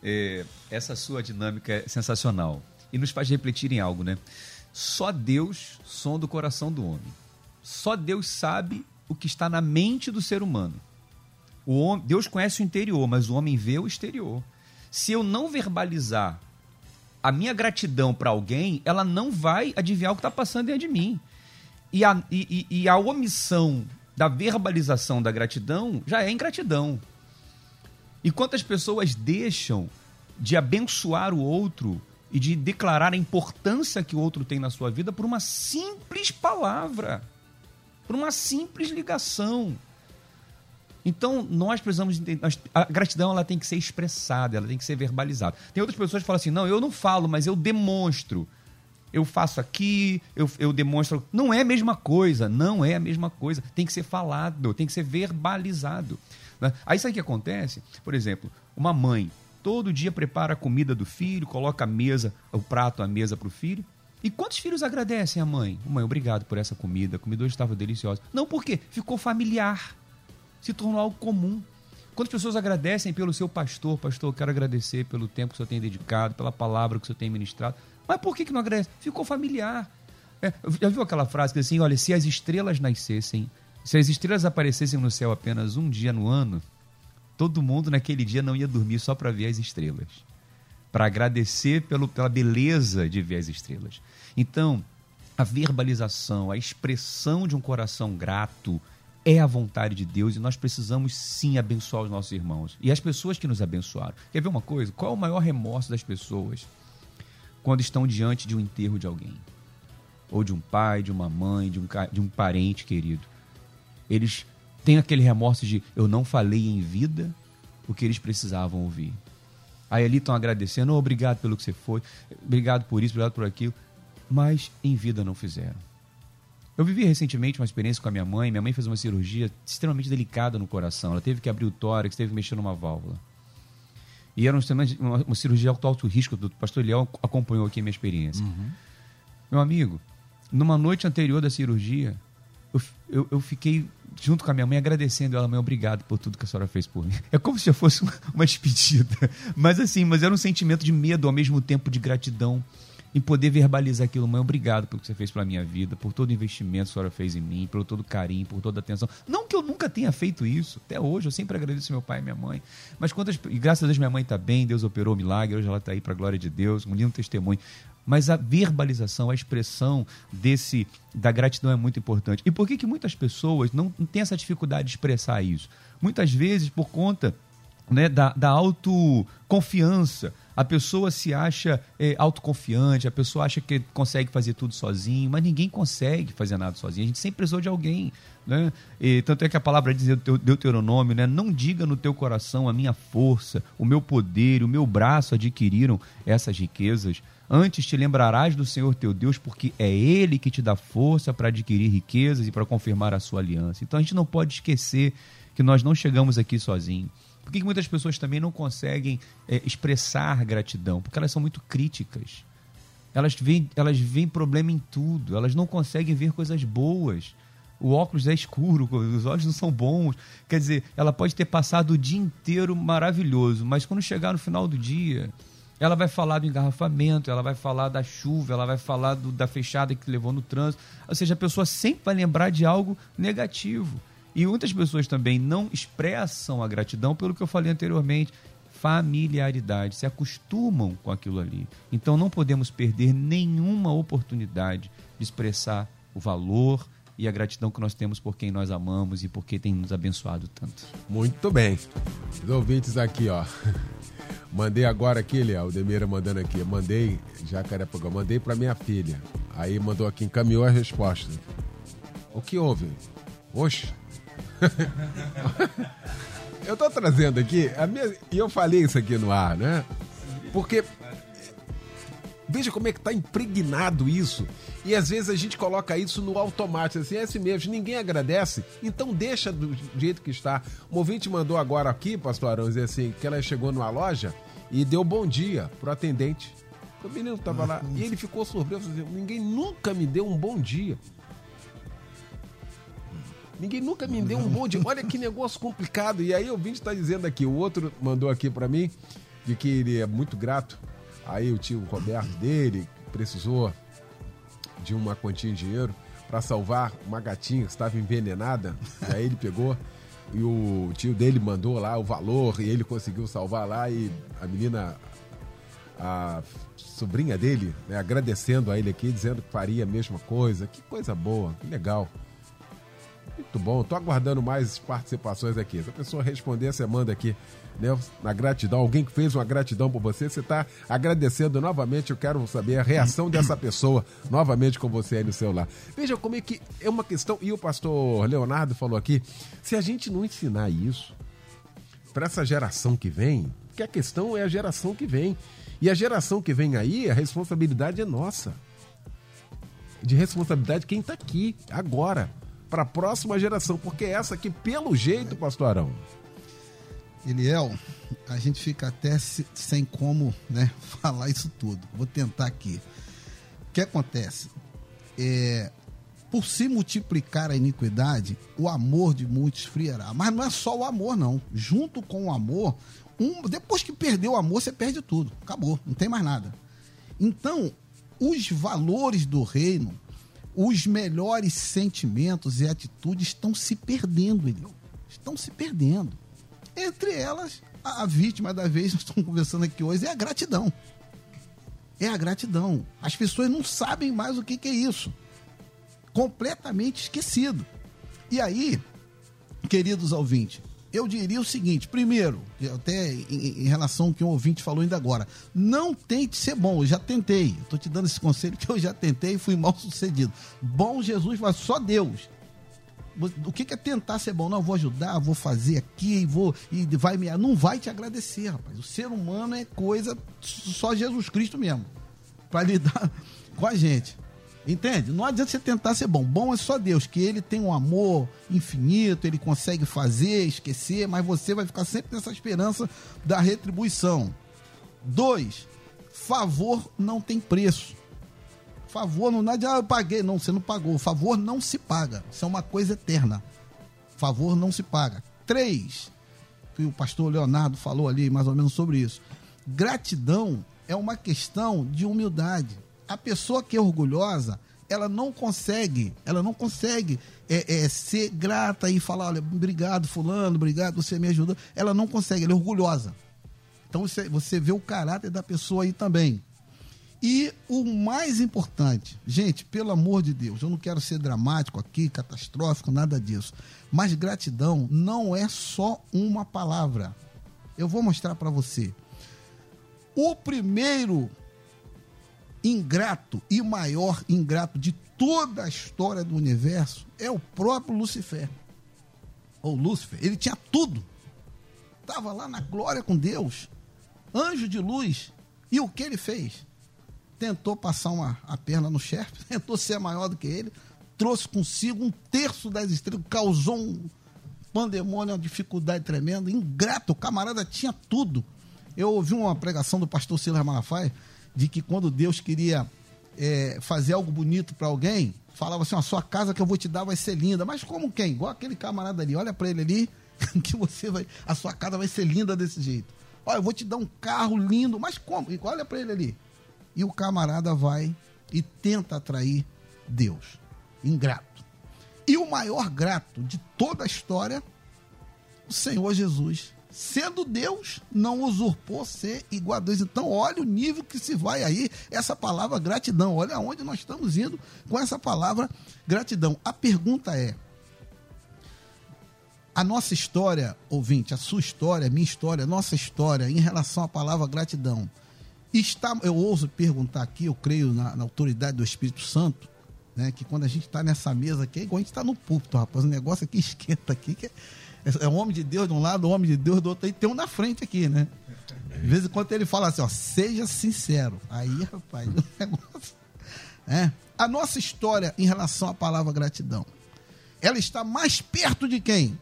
é, essa sua dinâmica é sensacional e nos faz refletir em algo, né? Só Deus sonda o coração do homem. Só Deus sabe o que está na mente do ser humano. O Deus conhece o interior, mas o homem vê o exterior. Se eu não verbalizar a minha gratidão para alguém, ela não vai adivinhar o que está passando dentro de mim. E a, e- e a omissão da verbalização da gratidão já é ingratidão. E quantas pessoas deixam de abençoar o outro e de declarar a importância que o outro tem na sua vida por uma simples palavra, por uma simples ligação. Então, nós precisamos entender. a gratidão ela tem que ser expressada, ela tem que ser verbalizada. Tem outras pessoas que falam assim: não, eu não falo, mas eu demonstro. Eu faço aqui, eu, eu demonstro. Não é a mesma coisa, não é a mesma coisa. Tem que ser falado, tem que ser verbalizado. né? Aí sabe o que acontece? Por exemplo, uma mãe todo dia prepara a comida do filho, coloca a mesa, o prato à mesa para o filho. E quantos filhos agradecem a mãe? Mãe, obrigado por essa comida, a comida hoje estava deliciosa. Não, por quê? Ficou familiar se tornou algo comum. Quantas pessoas agradecem pelo seu pastor? Pastor, quero agradecer pelo tempo que o senhor tem dedicado, pela palavra que o senhor tem ministrado. Mas por que, que não agradece? Ficou familiar. É, já viu aquela frase que assim, olha, se as estrelas nascessem, se as estrelas aparecessem no céu apenas um dia no ano, todo mundo naquele dia não ia dormir só para ver as estrelas. Para agradecer pelo, pela beleza de ver as estrelas. Então, a verbalização, a expressão de um coração grato é a vontade de Deus e nós precisamos sim abençoar os nossos irmãos e as pessoas que nos abençoaram. Quer ver uma coisa? Qual é o maior remorso das pessoas quando estão diante de um enterro de alguém? Ou de um pai, de uma mãe, de um, de um parente querido. Eles têm aquele remorso de eu não falei em vida o que eles precisavam ouvir. Aí ali estão agradecendo, "Oh, obrigado pelo que você foi, obrigado por isso, obrigado por aquilo, mas em vida não fizeram. Eu vivi recentemente uma experiência com a minha mãe. Minha mãe fez uma cirurgia extremamente delicada no coração. Ela teve que abrir o tórax, teve que mexer numa válvula. E era um uma, uma cirurgia de alto, risco. O pastor Eliel acompanhou aqui a minha experiência. Meu amigo, numa noite anterior da cirurgia, eu, eu, eu fiquei junto com a minha mãe agradecendo ela, mãe, obrigado por tudo que a senhora fez por mim. É como se já fosse uma, uma despedida. Mas assim, mas era um sentimento de medo ao mesmo tempo de gratidão em poder verbalizar aquilo, mãe, obrigado pelo que você fez pela minha vida, por todo o investimento que a senhora fez em mim, pelo todo o carinho, por toda a atenção. Não que eu nunca tenha feito isso, até hoje eu sempre agradeço meu pai e minha mãe. Mas quantas, e graças a Deus minha mãe está bem, Deus operou o milagre, hoje ela está aí para a glória de Deus, um lindo testemunho. Mas a verbalização, a expressão desse da gratidão é muito importante. E por que, que muitas pessoas não, não têm essa dificuldade de expressar isso? Muitas vezes por conta né, da, da autoconfiança. A pessoa se acha é, autoconfiante, a pessoa acha que consegue fazer tudo sozinho, mas ninguém consegue fazer nada sozinho. A gente sempre precisou de alguém. Né? E, tanto é que a palavra diz Deuteronômio, né? não diga no teu coração a minha força, o meu poder, o meu braço adquiriram essas riquezas. Antes te lembrarás do Senhor teu Deus, porque é Ele que te dá força para adquirir riquezas e para confirmar a sua aliança. Então a gente não pode esquecer que nós não chegamos aqui sozinhos. Por que muitas pessoas também não conseguem é, expressar gratidão? Porque elas são muito críticas. Elas veem, elas veem problema em tudo, elas não conseguem ver coisas boas. O óculos é escuro, os olhos não são bons. Quer dizer, ela pode ter passado o dia inteiro maravilhoso, mas quando chegar no final do dia, ela vai falar do engarrafamento, ela vai falar da chuva, ela vai falar do, da fechada que levou no trânsito. Ou seja, a pessoa sempre vai lembrar de algo negativo. E muitas pessoas também não expressam a gratidão pelo que eu falei anteriormente. Familiaridade, se acostumam com aquilo ali. Então não podemos perder nenhuma oportunidade de expressar o valor e a gratidão que nós temos por quem nós amamos e por quem tem nos abençoado tanto. Muito bem. Os ouvintes aqui, ó. Mandei agora aqui, Léo, o Demeira mandando aqui. Mandei, Jacarepaguá, mandei para minha filha. Aí mandou aqui, encaminhou a resposta. O que houve? Oxe. eu tô trazendo aqui, a minha, e eu falei isso aqui no ar, né? Porque veja como é que tá impregnado isso. E às vezes a gente coloca isso no automático, assim, é assim mesmo, ninguém agradece, então deixa do jeito que está. Um ouvinte mandou agora aqui, pastor Arão, dizer assim, que ela chegou numa loja e deu bom dia pro atendente. O menino tava lá e ele ficou surpreso, assim, ninguém nunca me deu um bom dia. Ninguém nunca me deu um bom dia. Olha que negócio complicado. E aí o ouvinte está dizendo aqui, o outro mandou aqui para mim, de que ele é muito grato. Aí o tio Roberto dele precisou de uma quantia de dinheiro para salvar uma gatinha que estava envenenada. E aí ele pegou e o tio dele mandou lá o valor e ele conseguiu salvar lá e a menina, a sobrinha dele, né, agradecendo a ele aqui, dizendo que faria a mesma coisa. Que coisa boa, que legal. Muito bom, tô aguardando mais participações aqui. Se a pessoa responder, você manda aqui né, na gratidão, alguém que fez uma gratidão por você, você está agradecendo novamente. Eu quero saber a reação dessa pessoa novamente com você aí no celular. Veja como é que é uma questão, e o pastor Leonardo falou aqui: se a gente não ensinar isso para essa geração que vem, que a questão é a geração que vem. E a geração que vem aí, a responsabilidade é nossa. De responsabilidade quem está aqui, agora, para a próxima geração, porque é essa que, pelo jeito, pastor Arão, Eliel, a gente fica até sem como né, falar isso tudo. Vou tentar aqui. O que acontece? É, por se multiplicar a iniquidade, o amor de muitos friará. Mas não é só o amor, não. Junto com o amor, um, depois que perdeu o amor, você perde tudo. Acabou, não tem mais nada. Então, os valores do reino, os melhores sentimentos e atitudes estão se perdendo, Eliel. Estão se perdendo. Entre elas, a, vítima da vez, nós estamos conversando aqui hoje, é a gratidão. É a gratidão. As pessoas não sabem mais o que, que é isso. Completamente esquecido. E aí, queridos ouvintes, eu diria o seguinte: primeiro, até em, relação ao que um ouvinte falou ainda agora, não tente ser bom. Eu já tentei. Estou te dando esse conselho que eu já tentei e fui mal sucedido. Bom Jesus, mas só Deus. O que é tentar ser bom? Não, vou ajudar, vou fazer aqui, vou e vai me. Não vai te agradecer, rapaz. O ser humano é coisa só Jesus Cristo mesmo para lidar com a gente. Entende? Não adianta você tentar ser bom. Bom é só Deus, que ele tem um amor infinito, ele consegue fazer, esquecer, mas você vai ficar sempre nessa esperança da retribuição. Dois, favor não tem preço. Favor não é ah, eu paguei. Não, você não pagou. Favor não se paga. Isso é uma coisa eterna. Favor não se paga. Três, que o pastor Leonardo falou ali mais ou menos sobre isso. Gratidão é uma questão de humildade. A pessoa que é orgulhosa, ela não consegue, ela não consegue é, é, ser grata e falar, olha, obrigado fulano, obrigado, você me ajudou. Ela não consegue, ela é orgulhosa. Então você, você vê o caráter da pessoa aí também. E o mais importante, gente, pelo amor de Deus, eu não quero ser dramático aqui, catastrófico, nada disso. Mas gratidão não é só uma palavra. Eu vou mostrar para você. O primeiro ingrato e maior ingrato de toda a história do universo é o próprio Lucifer. Ou Lúcifer. Ele tinha tudo. Estava lá na glória com Deus. Anjo de luz. E o que ele fez? Tentou passar uma, a perna no chefe, tentou ser maior do que ele, trouxe consigo um terço das estrelas, causou um pandemônio, uma dificuldade tremenda, ingrato, o camarada tinha tudo. Eu ouvi uma pregação do pastor Silas Malafaia de que quando Deus queria é, fazer algo bonito para alguém, falava assim: a sua casa que eu vou te dar vai ser linda. Mas como quem? Igual aquele camarada ali, olha para ele ali, que você vai, a sua casa vai ser linda desse jeito. Olha, eu vou te dar um carro lindo, mas como? Olha para ele ali. E o camarada vai e tenta atrair Deus. Ingrato. E o maior grato de toda a história, o Senhor Jesus sendo Deus, não usurpou ser igual a Deus. Então, olha o nível que se vai aí, essa palavra gratidão. Olha aonde nós estamos indo com essa palavra gratidão. A pergunta é: a nossa história, ouvinte, a sua história, a minha história, a nossa história em relação à palavra gratidão, está, eu ouso perguntar aqui, eu creio na, na autoridade do Espírito Santo, né, que quando a gente está nessa mesa aqui, é igual a gente está no púlpito, rapaz, o negócio aqui esquenta aqui, que é é um homem de Deus de um lado, um homem de Deus do outro, e tem um na frente aqui, né? De vez em quando ele fala assim, ó, seja sincero. Aí, rapaz, o negócio. É. A nossa história em relação à palavra gratidão, ela está mais perto de quem?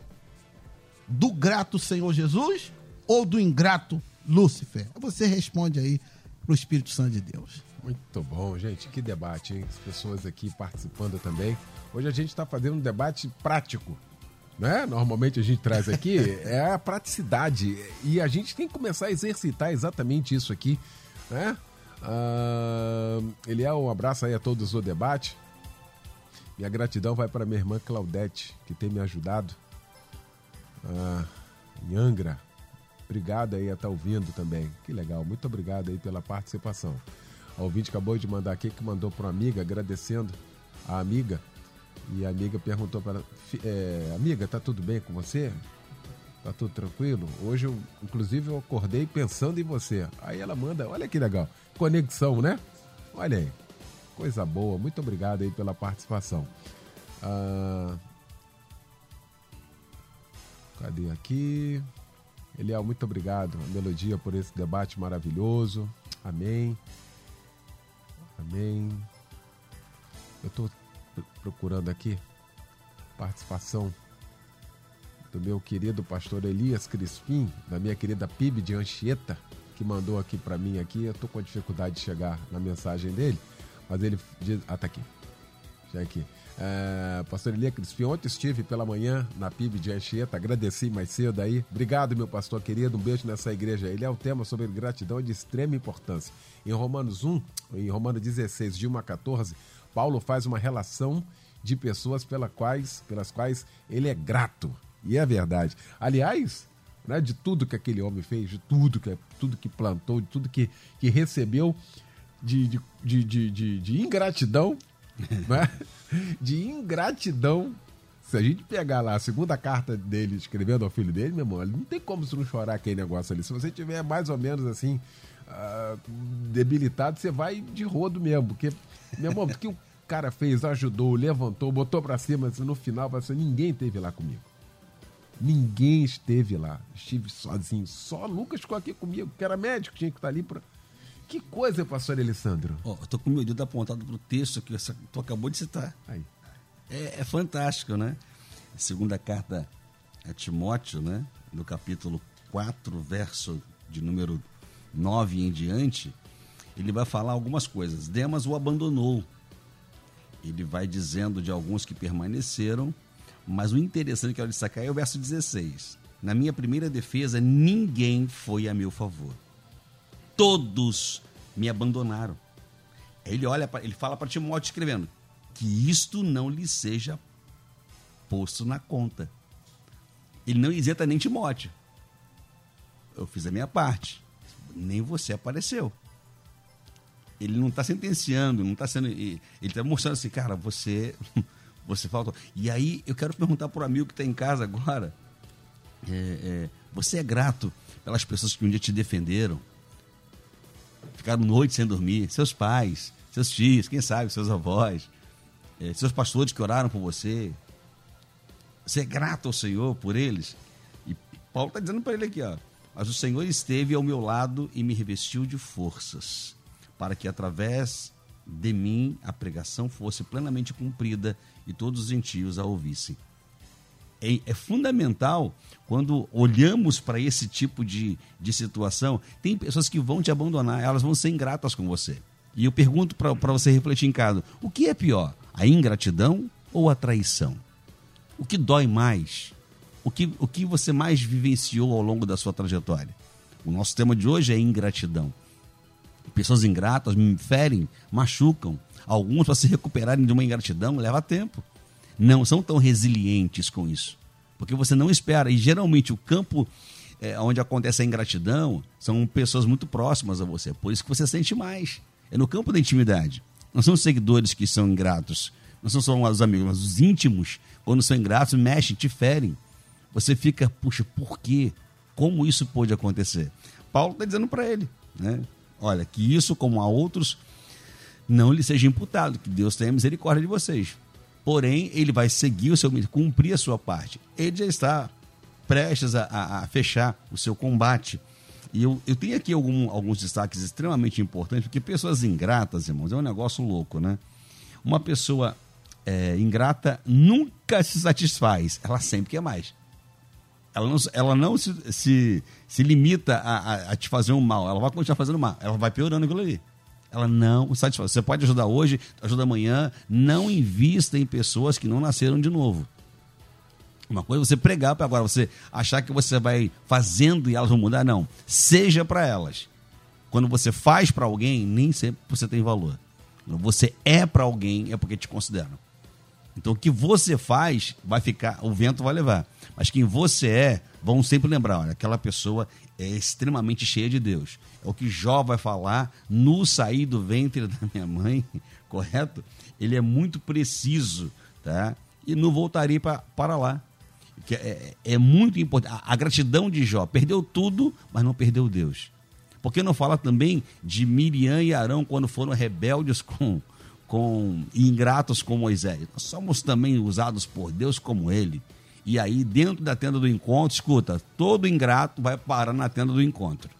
Do grato Senhor Jesus ou do ingrato Lúcifer? Você responde aí para o Espírito Santo de Deus. Muito bom, gente. Que debate, hein? As pessoas aqui participando também. Hoje a gente está fazendo um debate prático né? Normalmente a gente traz aqui, é a praticidade. E a gente tem que começar a exercitar exatamente isso aqui, né? Uh, Eliel, um abraço aí a todos do debate. Minha gratidão vai para minha irmã Claudete, que tem me ajudado uh, em Angra. Obrigado aí a estar tá ouvindo também. Que legal, muito obrigado aí pela participação. O ouvinte acabou de mandar aqui que mandou para uma amiga, agradecendo a amiga e a amiga perguntou para é, amiga, tá tudo bem com você? Tá tudo tranquilo? Hoje, eu, inclusive, eu acordei pensando em você. Aí ela manda, olha que legal, conexão, né? Olha aí, coisa boa. Muito obrigado aí pela participação. Ah, cadê aqui? Eliel, muito obrigado, Melodia, por esse debate maravilhoso. Amém. Amém. Eu tô procurando aqui participação do meu querido pastor Elias Crispim, da minha querida PIB de Anchieta, que mandou aqui para mim aqui. Eu tô com dificuldade de chegar na mensagem dele, mas ele diz, ah, tá aqui. Já aqui. É, pastor Elias Crispim, ontem estive pela manhã na PIB de Anchieta, agradeci mais cedo aí. Obrigado, meu pastor querido, um beijo nessa igreja. Ele é o tema sobre gratidão de extrema importância. Em Romanos 1, em Romanos 16, de 1 a 14, Paulo faz uma relação de pessoas pela quais, pelas quais ele é grato. E é verdade. Aliás, né, de tudo que aquele homem fez, de tudo que, tudo que plantou, de tudo que, que recebeu de, de, de, de, de ingratidão, né? de ingratidão. Se a gente pegar lá a segunda carta dele escrevendo ao filho dele, meu irmão, não tem como você não chorar aquele negócio ali. Se você tiver mais ou menos assim, uh, debilitado, você vai de rodo mesmo. Porque, meu irmão, porque o cara fez, ajudou, levantou, botou para cima, assim, no final, assim, ninguém esteve lá comigo. Ninguém esteve lá. Estive sozinho. Só Lucas ficou aqui comigo, que era médico, tinha que estar ali para. Que coisa, pastor Alessandro? Oh, eu tô com meu dedo apontado pro texto que tu acabou de citar. Aí. É, é fantástico, né? Segunda carta a Timóteo, né? No capítulo 4, verso de número 9 em diante, ele vai falar algumas coisas. Demas o abandonou ele vai dizendo de alguns que permaneceram, mas o interessante que eu destacar é o verso 16. Na minha primeira defesa, ninguém foi a meu favor. Todos me abandonaram. Ele olha, ele fala para Timóteo escrevendo que isto não lhe seja posto na conta. Ele não isenta nem Timóteo. Eu fiz a minha parte. Nem você apareceu ele não está sentenciando, não está sendo. Ele está mostrando assim, cara, você. Você faltou. E aí eu quero perguntar para o amigo que está em casa agora. É, é, você é grato pelas pessoas que um dia te defenderam, ficaram noite sem dormir, seus pais, seus tios, quem sabe, seus avós, é, seus pastores que oraram por você. Você é grato ao Senhor por eles. E Paulo está dizendo para ele aqui, ó. Mas o Senhor esteve ao meu lado e me revestiu de forças, para que através de mim a pregação fosse plenamente cumprida e todos os gentios a ouvissem. É, é fundamental quando olhamos para esse tipo de, de situação. Tem pessoas que vão te abandonar, elas vão ser ingratas com você. E eu pergunto para você refletir em casa: o que é pior, a ingratidão ou a traição? O que dói mais? O que, o que você mais vivenciou ao longo da sua trajetória? O nosso tema de hoje é ingratidão. Pessoas ingratas ferem, machucam. Alguns, para se recuperarem de uma ingratidão, leva tempo. Não são tão resilientes com isso. Porque você não espera. E geralmente o campo é, onde acontece a ingratidão são pessoas muito próximas a você. Por isso que você sente mais. É no campo da intimidade. Não são os seguidores que são ingratos. Não são só os amigos, mas os íntimos, quando são ingratos, mexem, te ferem. Você fica, puxa, por quê? Como isso pôde acontecer? Paulo está dizendo para ele, né? Olha, que isso, como a outros, não lhe seja imputado, que Deus tenha misericórdia de vocês. Porém, ele vai seguir o seu cumprir a sua parte. Ele já está prestes a, a, a fechar o seu combate. E eu, eu tenho aqui algum, alguns destaques extremamente importantes, porque pessoas ingratas, irmãos, é um negócio louco, né? Uma pessoa é, ingrata nunca se satisfaz, ela sempre quer mais. Ela não, ela não se, se, se limita a, a, a, te fazer um mal, ela vai continuar fazendo mal, ela vai piorando aquilo ali. Ela não satisfaz. Você pode ajudar hoje, ajuda amanhã. Não invista em pessoas que não nasceram de novo. Uma coisa é você pregar para agora, você achar que você vai fazendo e elas vão mudar. Não. Seja para elas. Quando você faz para alguém, nem sempre você tem valor. Quando você é para alguém, é porque te consideram. Então o que você faz vai ficar, o vento vai levar. Mas quem você é, vão sempre lembrar, olha, aquela pessoa é extremamente cheia de Deus. É o que Jó vai falar no sair do ventre da minha mãe, correto? Ele é muito preciso, tá? E não voltaria pra, para lá. Que é, é muito importante. A, a gratidão de Jó perdeu tudo, mas não perdeu Deus. Porque não fala também de Miriam e Arão quando foram rebeldes com, com ingratos com Moisés. Nós somos também usados por Deus como ele. E aí, dentro da tenda do encontro, escuta, todo ingrato vai parar na tenda do encontro.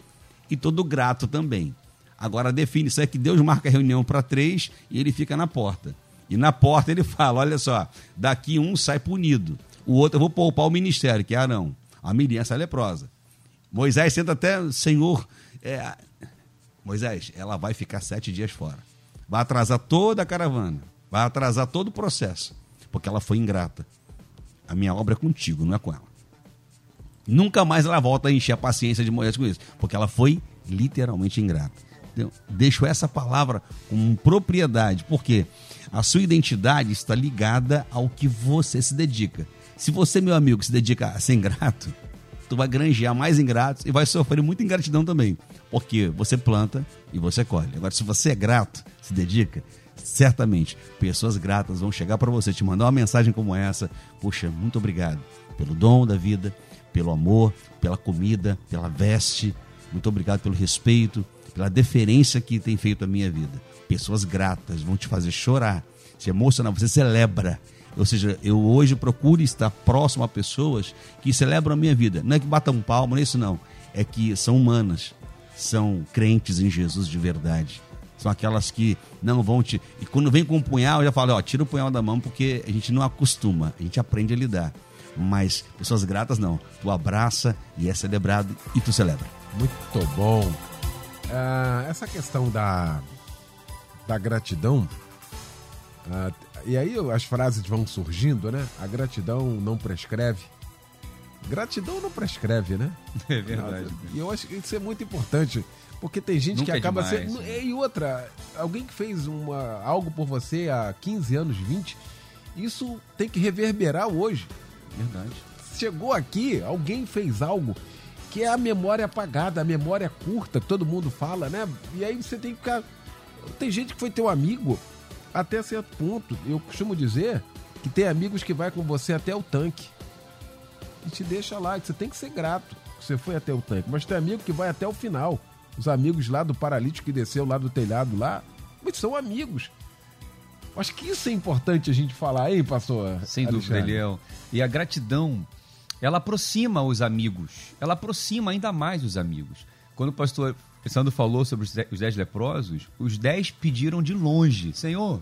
E todo grato também. Agora define, isso é que Deus marca a reunião para três e ele fica na porta. E na porta ele fala: olha só, daqui um sai punido, o outro eu vou poupar o ministério, que é Arão. A Miriam sai leprosa. Moisés senta até, Senhor, é, Moisés, ela vai ficar sete dias fora vai atrasar toda a caravana, vai atrasar todo o processo, porque ela foi ingrata. A minha obra é contigo, não é com ela. Nunca mais ela volta a encher a paciência de Moisés com isso, porque ela foi literalmente ingrata. Então, deixo essa palavra com propriedade, porque a sua identidade está ligada ao que você se dedica. Se você, meu amigo, se dedica a ser ingrato, tu vai granjear mais ingratos e vai sofrer muita ingratidão também. Porque você planta e você colhe. Agora, se você é grato, se dedica, certamente pessoas gratas vão chegar para você, te mandar uma mensagem como essa. Puxa, muito obrigado pelo dom da vida, pelo amor, pela comida, pela veste. Muito obrigado pelo respeito, pela deferência que tem feito a minha vida. Pessoas gratas vão te fazer chorar, se emocionar, você celebra ou seja, eu hoje procuro estar próximo a pessoas que celebram a minha vida. Não é que batam palma, não é isso não. É que são humanas, são crentes em Jesus de verdade. São aquelas que não vão te. E quando vem com um punhal, eu já falo, ó, tira o punhal da mão, porque a gente não acostuma, a gente aprende a lidar. Mas pessoas gratas não. Tu abraça e é celebrado e tu celebra. Muito bom. Uh, essa questão da, da gratidão, uh, e aí as frases vão surgindo, né? A gratidão não prescreve. Gratidão não prescreve, né? É verdade. E eu acho que isso é muito importante. Porque tem gente Nunca que é acaba é sendo. Né? E outra, alguém que fez uma, algo por você há 15 anos, 20, isso tem que reverberar hoje. Verdade. Chegou aqui, alguém fez algo que é a memória apagada, a memória curta, todo mundo fala, né? E aí você tem que ficar. Tem gente que foi teu amigo até certo ponto. Eu costumo dizer que tem amigos que vai com você até o tanque. E te deixa lá, você tem que ser grato. que você foi até o tanque, mas tem amigo que vai até o final. Os amigos lá do paralítico que desceu lá do telhado lá, mas são amigos. Acho que isso é importante a gente falar, hein, pastor? Sem dúvida, Eliel. E a gratidão, ela aproxima os amigos. Ela aproxima ainda mais os amigos. Quando o pastor Sandro falou sobre os dez leprosos, os dez pediram de longe: Senhor,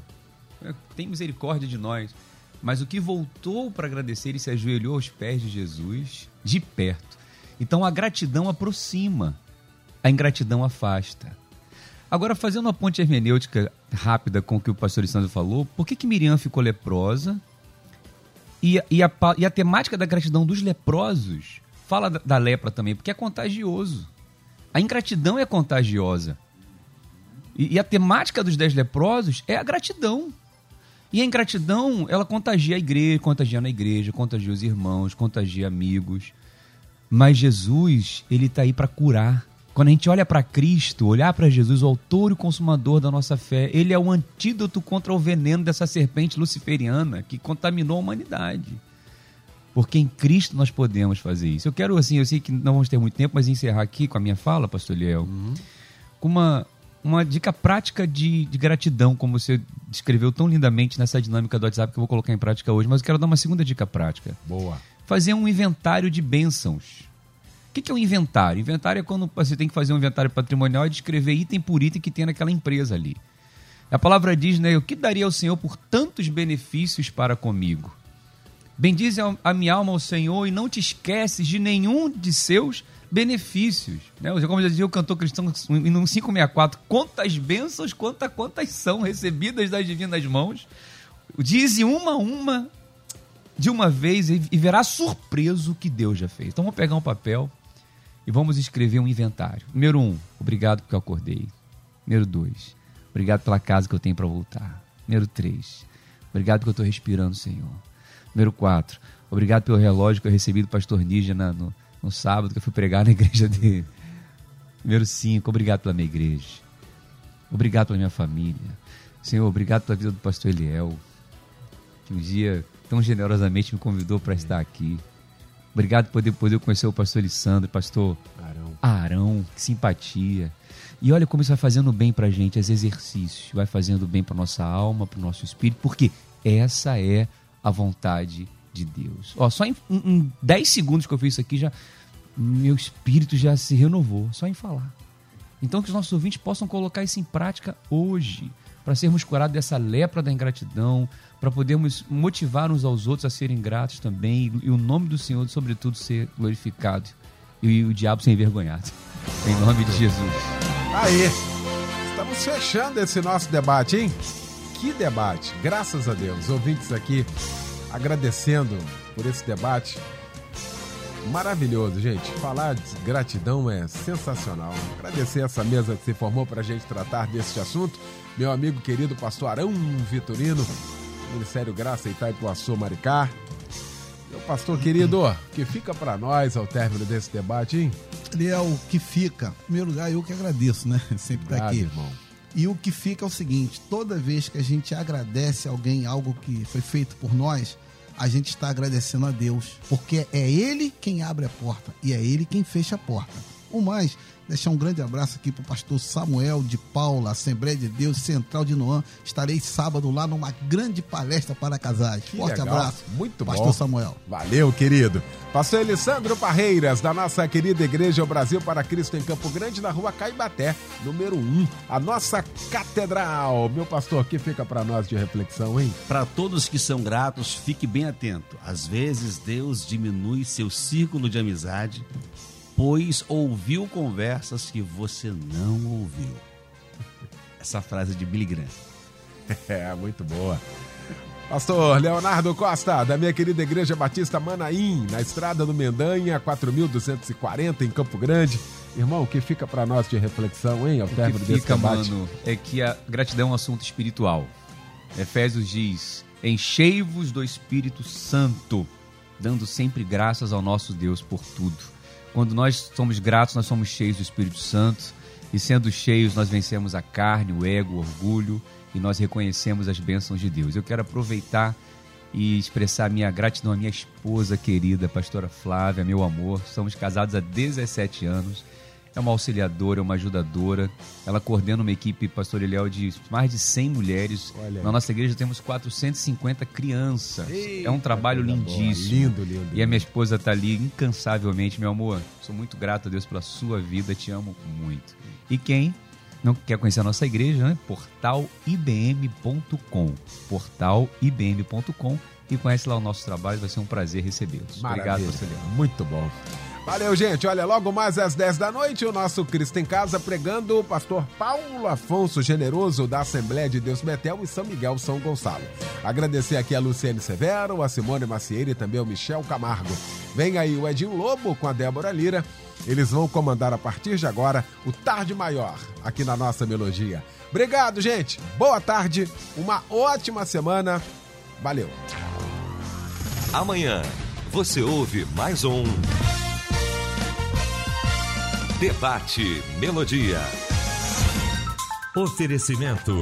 tem misericórdia de nós. Mas o que voltou para agradecer e se ajoelhou aos pés de Jesus, de perto. Então a gratidão aproxima, a ingratidão afasta. Agora, fazendo uma ponte hermenêutica rápida com o que o pastor Sandro falou, por que, que Miriam ficou leprosa? E, e, a, e a temática da gratidão dos leprosos fala da, da lepra também, porque é contagioso. A ingratidão é contagiosa. E, e a temática dos dez leprosos é a gratidão. E a ingratidão, ela contagia a igreja, contagia na igreja, contagia os irmãos, contagia amigos. Mas Jesus, ele está aí para curar. Quando a gente olha para Cristo, olhar para Jesus, o autor e o consumador da nossa fé, ele é o antídoto contra o veneno dessa serpente luciferiana que contaminou a humanidade. Porque em Cristo nós podemos fazer isso. Eu quero, assim, eu sei que não vamos ter muito tempo, mas encerrar aqui com a minha fala, pastor Liel, uhum. com uma, uma dica prática de, de, gratidão, como você descreveu tão lindamente nessa dinâmica do WhatsApp que eu vou colocar em prática hoje, mas eu quero dar uma segunda dica prática. Boa. Fazer um inventário de bênçãos. O que é um inventário? Inventário é quando você tem que fazer um inventário patrimonial e descrever item por item que tem naquela empresa ali. A palavra diz, né? O que daria ao Senhor por tantos benefícios para comigo? Bendize a minha alma ao Senhor e não te esqueces de nenhum de seus benefícios. Né? Como já dizia o cantor cristão em 564, quantas bênçãos, quantas, quantas são recebidas das divinas mãos. Dize uma a uma de uma vez e verá surpreso o que Deus já fez. Então vamos pegar um papel e vamos escrever um inventário. Número um, obrigado porque eu acordei. Número dois, obrigado pela casa que eu tenho para voltar. Número três, obrigado porque eu estou respirando, Senhor. Número 4. Obrigado pelo relógio que eu recebi do pastor Nígia no, no sábado que eu fui pregar na igreja dele. Número 5. Obrigado pela minha igreja. Obrigado pela minha família. Senhor, obrigado pela vida do pastor Eliel, que um dia tão generosamente me convidou para estar aqui. Obrigado por poder, poder conhecer o pastor Alessandro, pastor Arão. Arão, que simpatia. E olha como isso vai fazendo bem para a gente, esse exercício, vai fazendo bem para nossa alma, para o nosso espírito, porque essa é a vontade de Deus. Ó, só em, em 10 segundos que eu fiz isso aqui, já meu espírito já se renovou, só em falar. Então que os nossos ouvintes possam colocar isso em prática hoje, para sermos curados dessa lepra da ingratidão, para podermos motivar uns aos outros a serem gratos também, e o nome do Senhor, sobretudo, ser glorificado, e o diabo ser envergonhado. Em nome de Jesus. Aí, estamos fechando esse nosso debate, hein? que debate! Graças a Deus, ouvintes aqui agradecendo por esse debate. Maravilhoso, gente. Falar de gratidão é sensacional. Agradecer essa mesa que se formou para a gente tratar deste assunto. Meu amigo querido pastor Arão Vitorino, Ministério Graça Itaipuaçu Maricá. Meu pastor querido, que fica para nós ao término desse debate, hein? Ele é o que fica. Em primeiro lugar, eu que agradeço, né? Sempre tá aqui. Irmão. E o que fica é o seguinte: toda vez que a gente agradece alguém algo que foi feito por nós, a gente está agradecendo a Deus, porque é Ele quem abre a porta e é Ele quem fecha a porta. O mais, Deixar um grande abraço aqui para o pastor Samuel de Paula, Assembleia de Deus Central de Noã. Estarei sábado lá numa grande palestra para casais. Que Forte legal. abraço. Muito pastor bom. Pastor Samuel. Valeu, querido. Pastor Alessandro Parreiras, da nossa querida Igreja Brasil para Cristo em Campo Grande, na rua Caibaté, número 1. A nossa catedral. Meu pastor, o que fica para nós de reflexão, hein? Para todos que são gratos, fique bem atento. Às vezes Deus diminui seu círculo de amizade pois ouviu conversas que você não ouviu. Essa frase de Billy Graham. É, muito boa. Pastor Leonardo Costa, da minha querida Igreja Batista Manaim, na estrada do Mendanha, 4240, em Campo Grande. Irmão, o que fica para nós de reflexão, hein, ao término desse fica? Mano, é que a gratidão é um assunto espiritual. Efésios diz: Enchei-vos do Espírito Santo, dando sempre graças ao nosso Deus por tudo. Quando nós somos gratos, nós somos cheios do Espírito Santo. E sendo cheios, nós vencemos a carne, o ego, o orgulho e nós reconhecemos as bênçãos de Deus. Eu quero aproveitar e expressar minha gratidão à minha esposa querida, pastora Flávia, meu amor. Somos casados há 17 anos. É uma auxiliadora, uma ajudadora. Ela coordena uma equipe pastoral de mais de 100 mulheres. Na nossa igreja temos 450 crianças. Eita, é um trabalho lindíssimo. boa. Lindo, lindo, E a minha esposa está ali incansavelmente, meu amor. Sou muito grato a Deus pela sua vida, te amo muito. E quem não quer conhecer a nossa igreja, né? portalibm.com. portalibm.com e conhece lá o nosso trabalho, vai ser um prazer recebê-los. Obrigado, Leão. Muito bom. Valeu, gente. Olha, logo mais às 10 da noite, o nosso Cristo em Casa pregando o pastor Paulo Afonso Generoso, da Assembleia de Deus Betel e São Miguel São Gonçalo. Agradecer aqui a Luciane Severo, a Simone Macieira e também o Michel Camargo. Vem aí o Edinho Lobo com a Débora Lira. Eles vão comandar a partir de agora o Tarde Maior, aqui na nossa melodia. Obrigado, gente. Boa tarde, uma ótima semana. Valeu. Amanhã você ouve mais um Debate Melodia. Oferecimento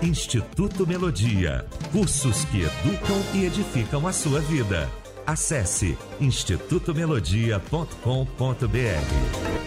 Instituto Melodia. Cursos que educam e edificam a sua vida. Acesse institutomelodia.com.br.